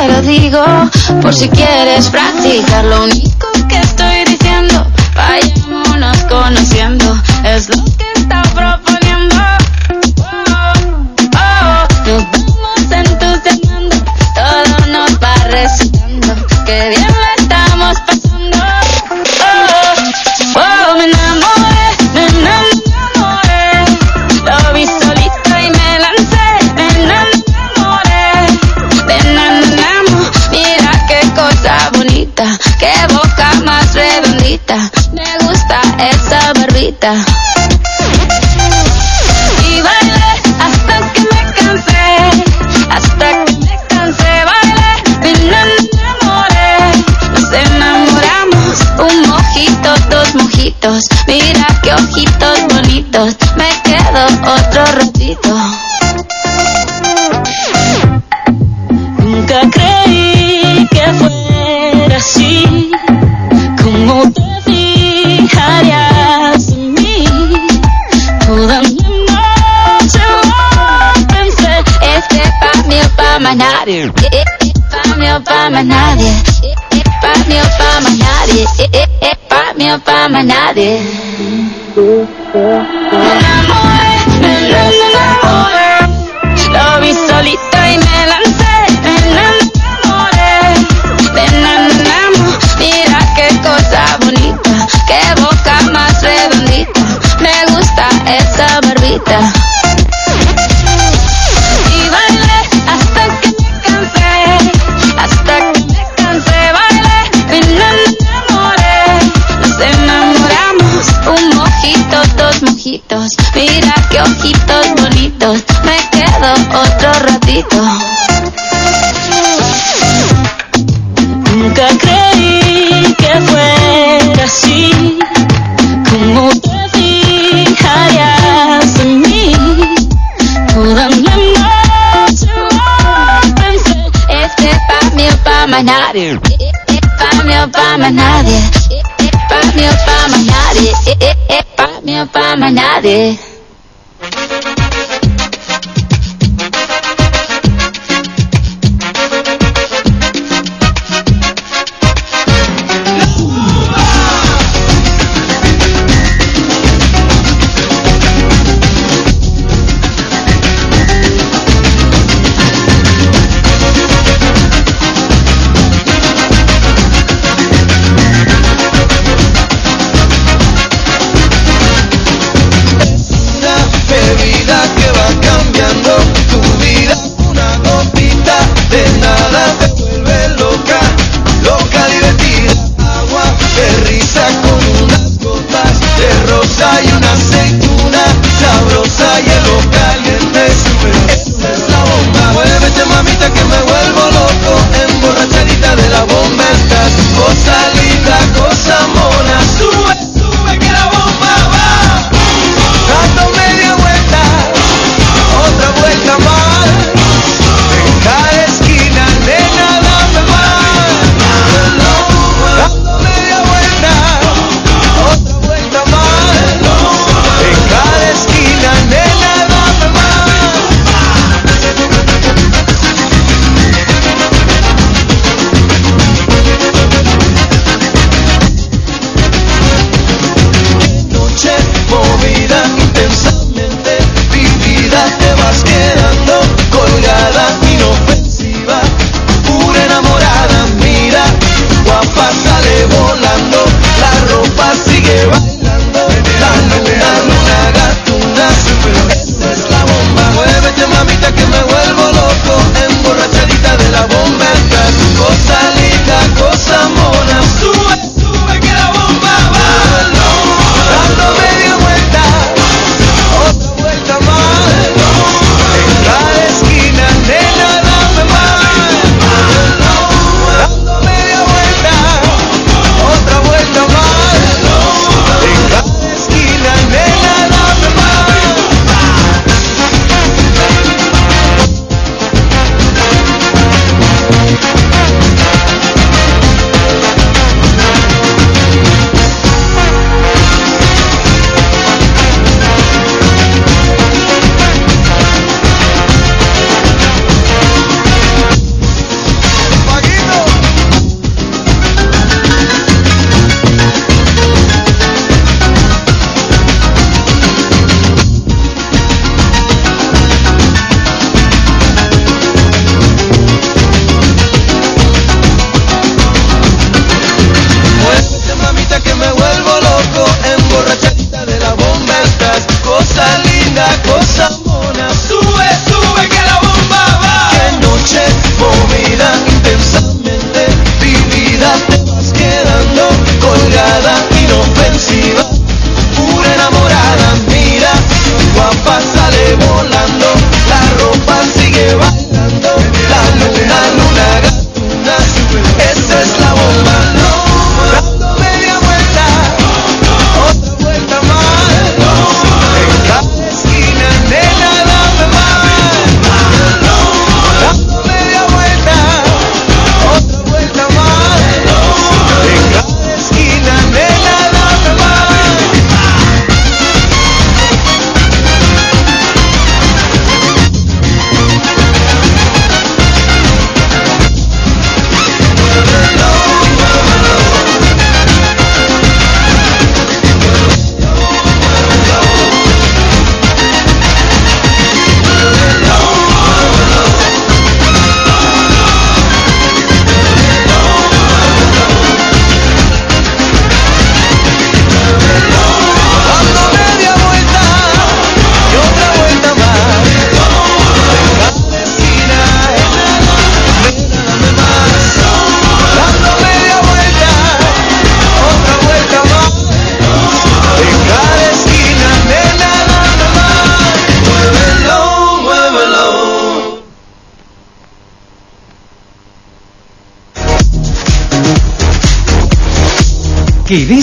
te lo digo, por si quieres practicar. Lo único que estoy diciendo, vayámonos conociendo, es lo que está proponiendo. Oh, oh, nos vamos entusiasmando, todo nos va recitando, que bien me gusta esa barbita. Y bailé hasta que me cansé, hasta que me cansé, bailé, me enamoré, nos enamoramos, un mojito, dos mojitos, mira qué ojitos bonitos, me quedo otro ratito. Nunca creí que fuera así, como mí. Mí o eh, eh, eh, mí o mí o mí o. Me lo vi solito y me lancé, mira qué cosa bonita, boca Y bailé hasta que me cansé, hasta que me cansé, bailé, me enamoré. Nos enamoramos, un mojito, dos mojitos, mira qué ojitos bonitos, me quedo otro ratito. Nunca creí que fuera así, como callas de pensé. Pa' mí pa' nadie. Es pa' mí pa' nadie. Este es pa' mí pa' nadie. Este es pa' mí pa' nadie. Este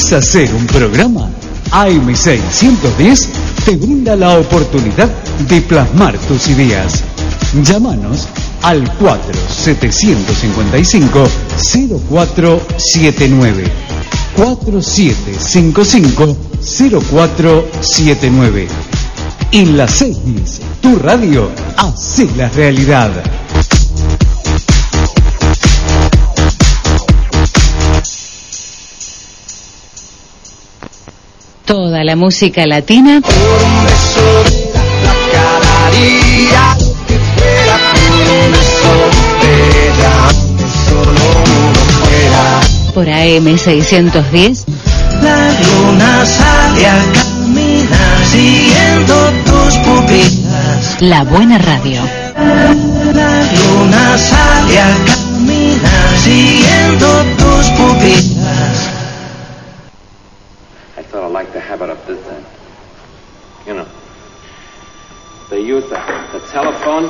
¿Querés hacer un programa? AM610 te brinda la oportunidad de plasmar tus ideas. Llámanos al 4755-0479. 4755-0479. En las 6, tu radio hace la realidad. Toda la música latina por AM610. La luna sale a caminar siguiendo tus pupilas. La buena radio. La luna sale a caminar siguiendo tus pupilas. Of this end. You know, they use the, the telephone.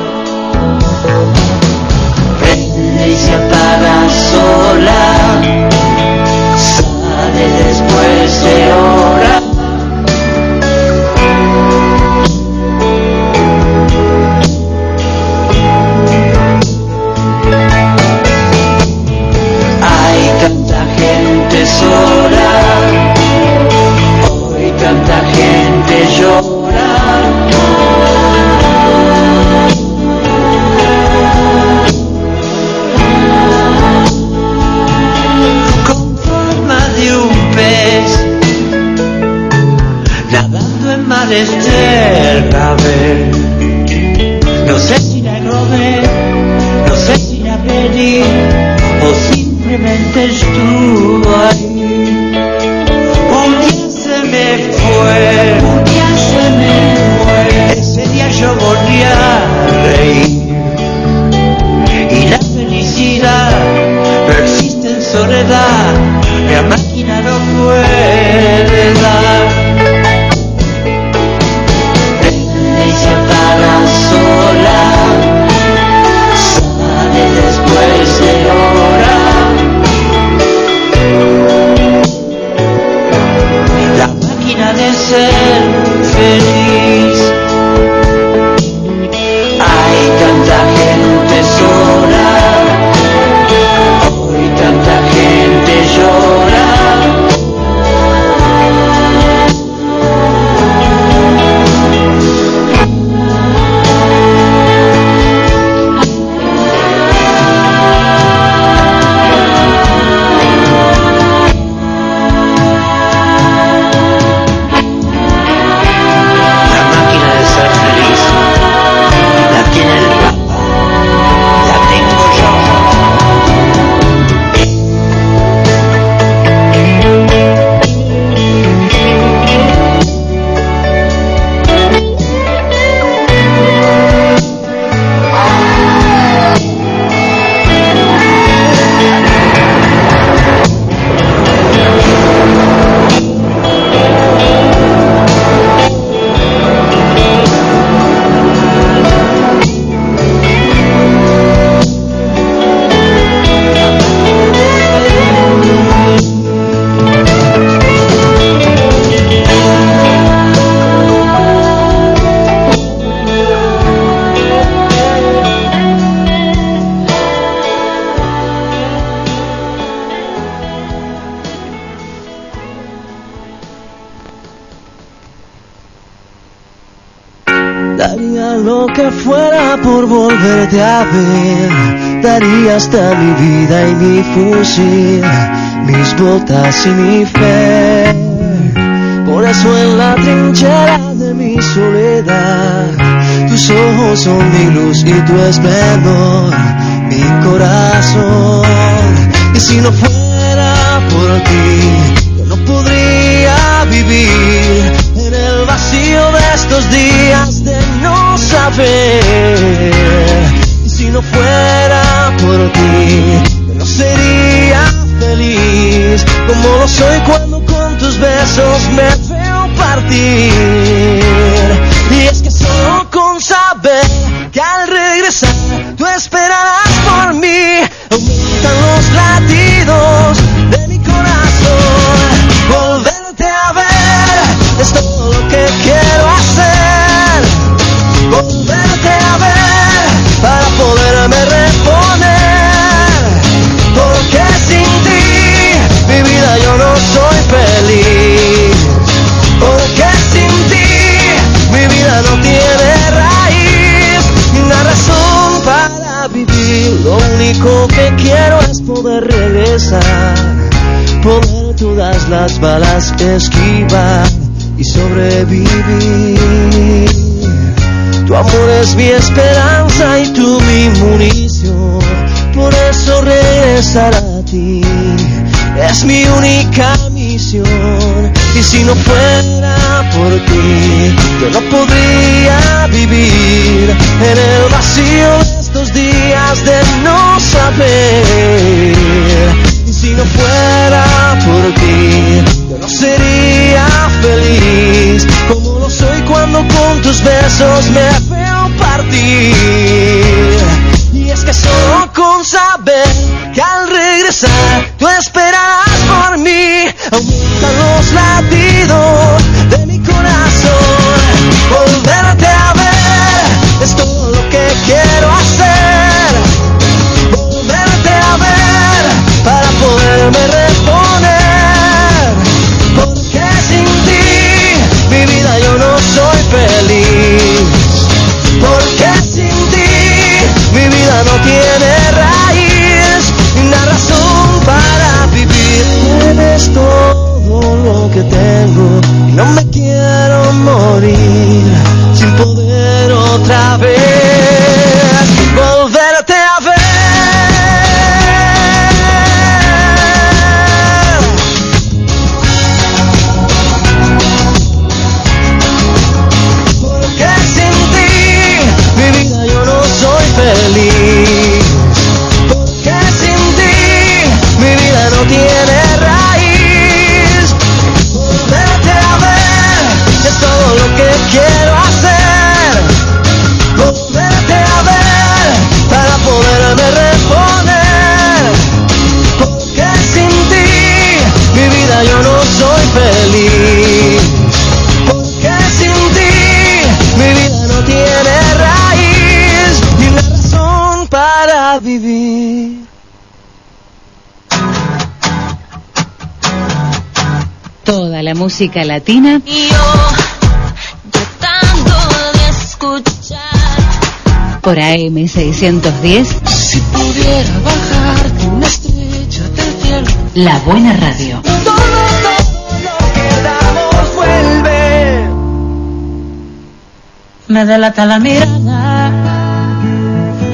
Daría hasta mi vida y mi fusil, mis botas y mi fe. Por eso en la trinchera de mi soledad, tus ojos son mi luz y tu esplendor, mi corazón. Y si no fuera por ti, yo no podría vivir en el vacío de estos días de no saber. No fuera por ti, no sería feliz como lo soy cuando con tus besos me veo partir. Único que quiero es poder regresar, poder todas las balas esquivar y sobrevivir. Tu amor es mi esperanza y tú mi munición. Por eso regresar a ti es mi única misión. Y si no fuera por ti, yo no podría vivir en el vacío de estos días de no saber. Si no fuera por ti, yo no sería feliz como lo soy cuando con tus besos me veo partir. Y es que solo con saber que al regresar tú esperarás por mí, aumentan los latidos no me quiero morir sin poder otra vez la música latina Y yo de por AM610, Si pudiera bajarte una estrella del cielo. La Buena Radio. vuelve. Me delata la mirada.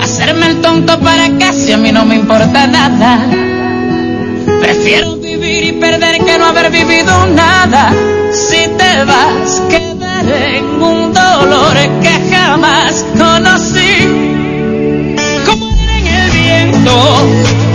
Hacerme el tonto para que si a mí no me importa nada. Prefiero y perder que no haber vivido nada. Si te vas, quedaré en un dolor que jamás conocí. Como en el viento,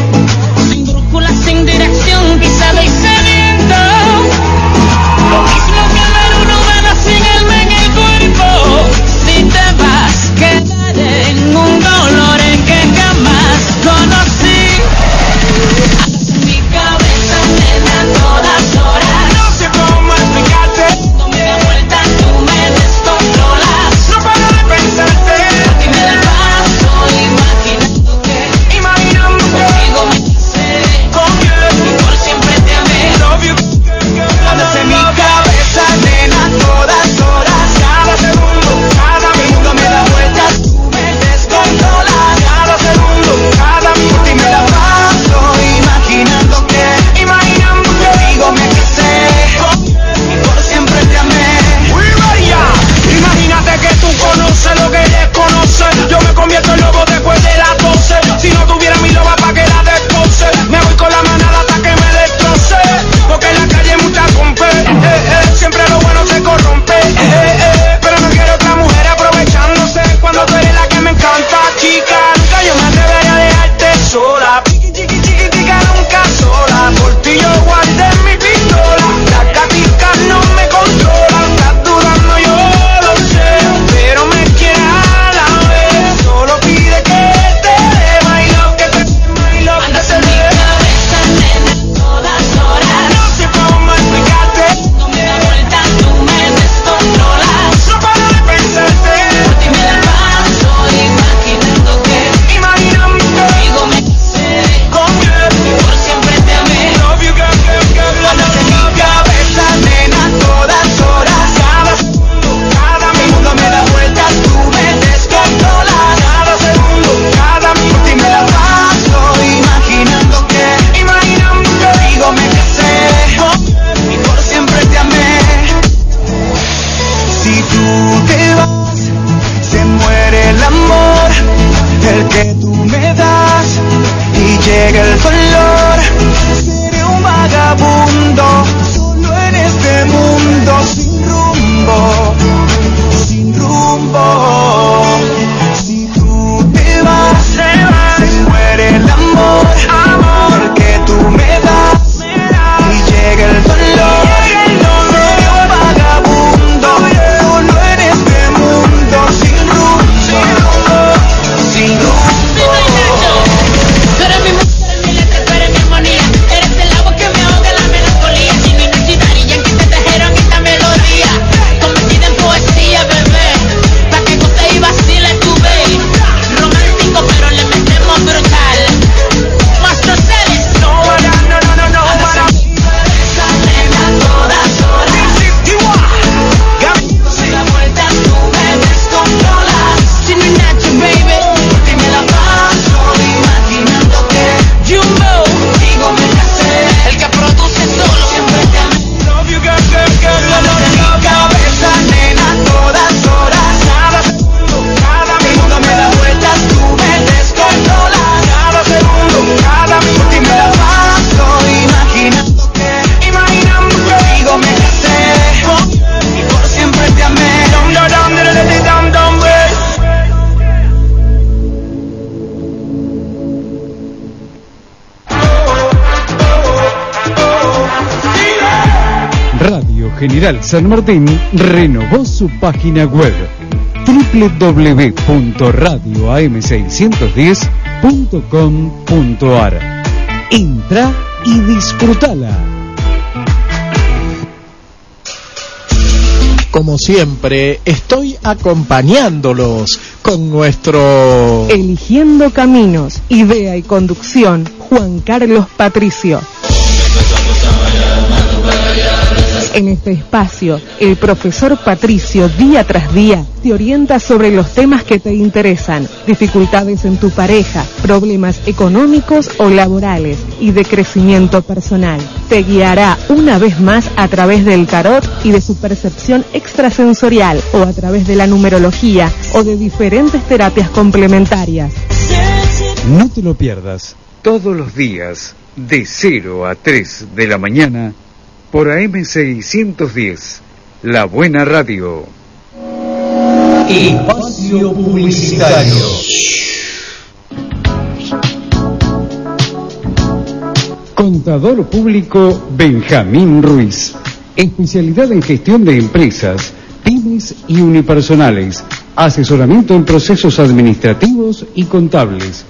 San Martín renovó su página web www.radioam610.com.ar. Entra y disfrutala. Como siempre, estoy acompañándolos con nuestro... Eligiendo Caminos, idea y conducción, Juan Carlos Patricio. En este espacio, el profesor Patricio día tras día te orienta sobre los temas que te interesan, dificultades en tu pareja, problemas económicos o laborales y de crecimiento personal. Te guiará una vez más a través del tarot y de su percepción extrasensorial o a través de la numerología o de diferentes terapias complementarias. No te lo pierdas todos los días de 0 a 3 de la mañana por AM610, La Buena Radio. Espacio Publicitario. Contador Público Benjamín Ruiz. Especialidad en gestión de empresas, pymes y unipersonales. Asesoramiento en procesos administrativos y contables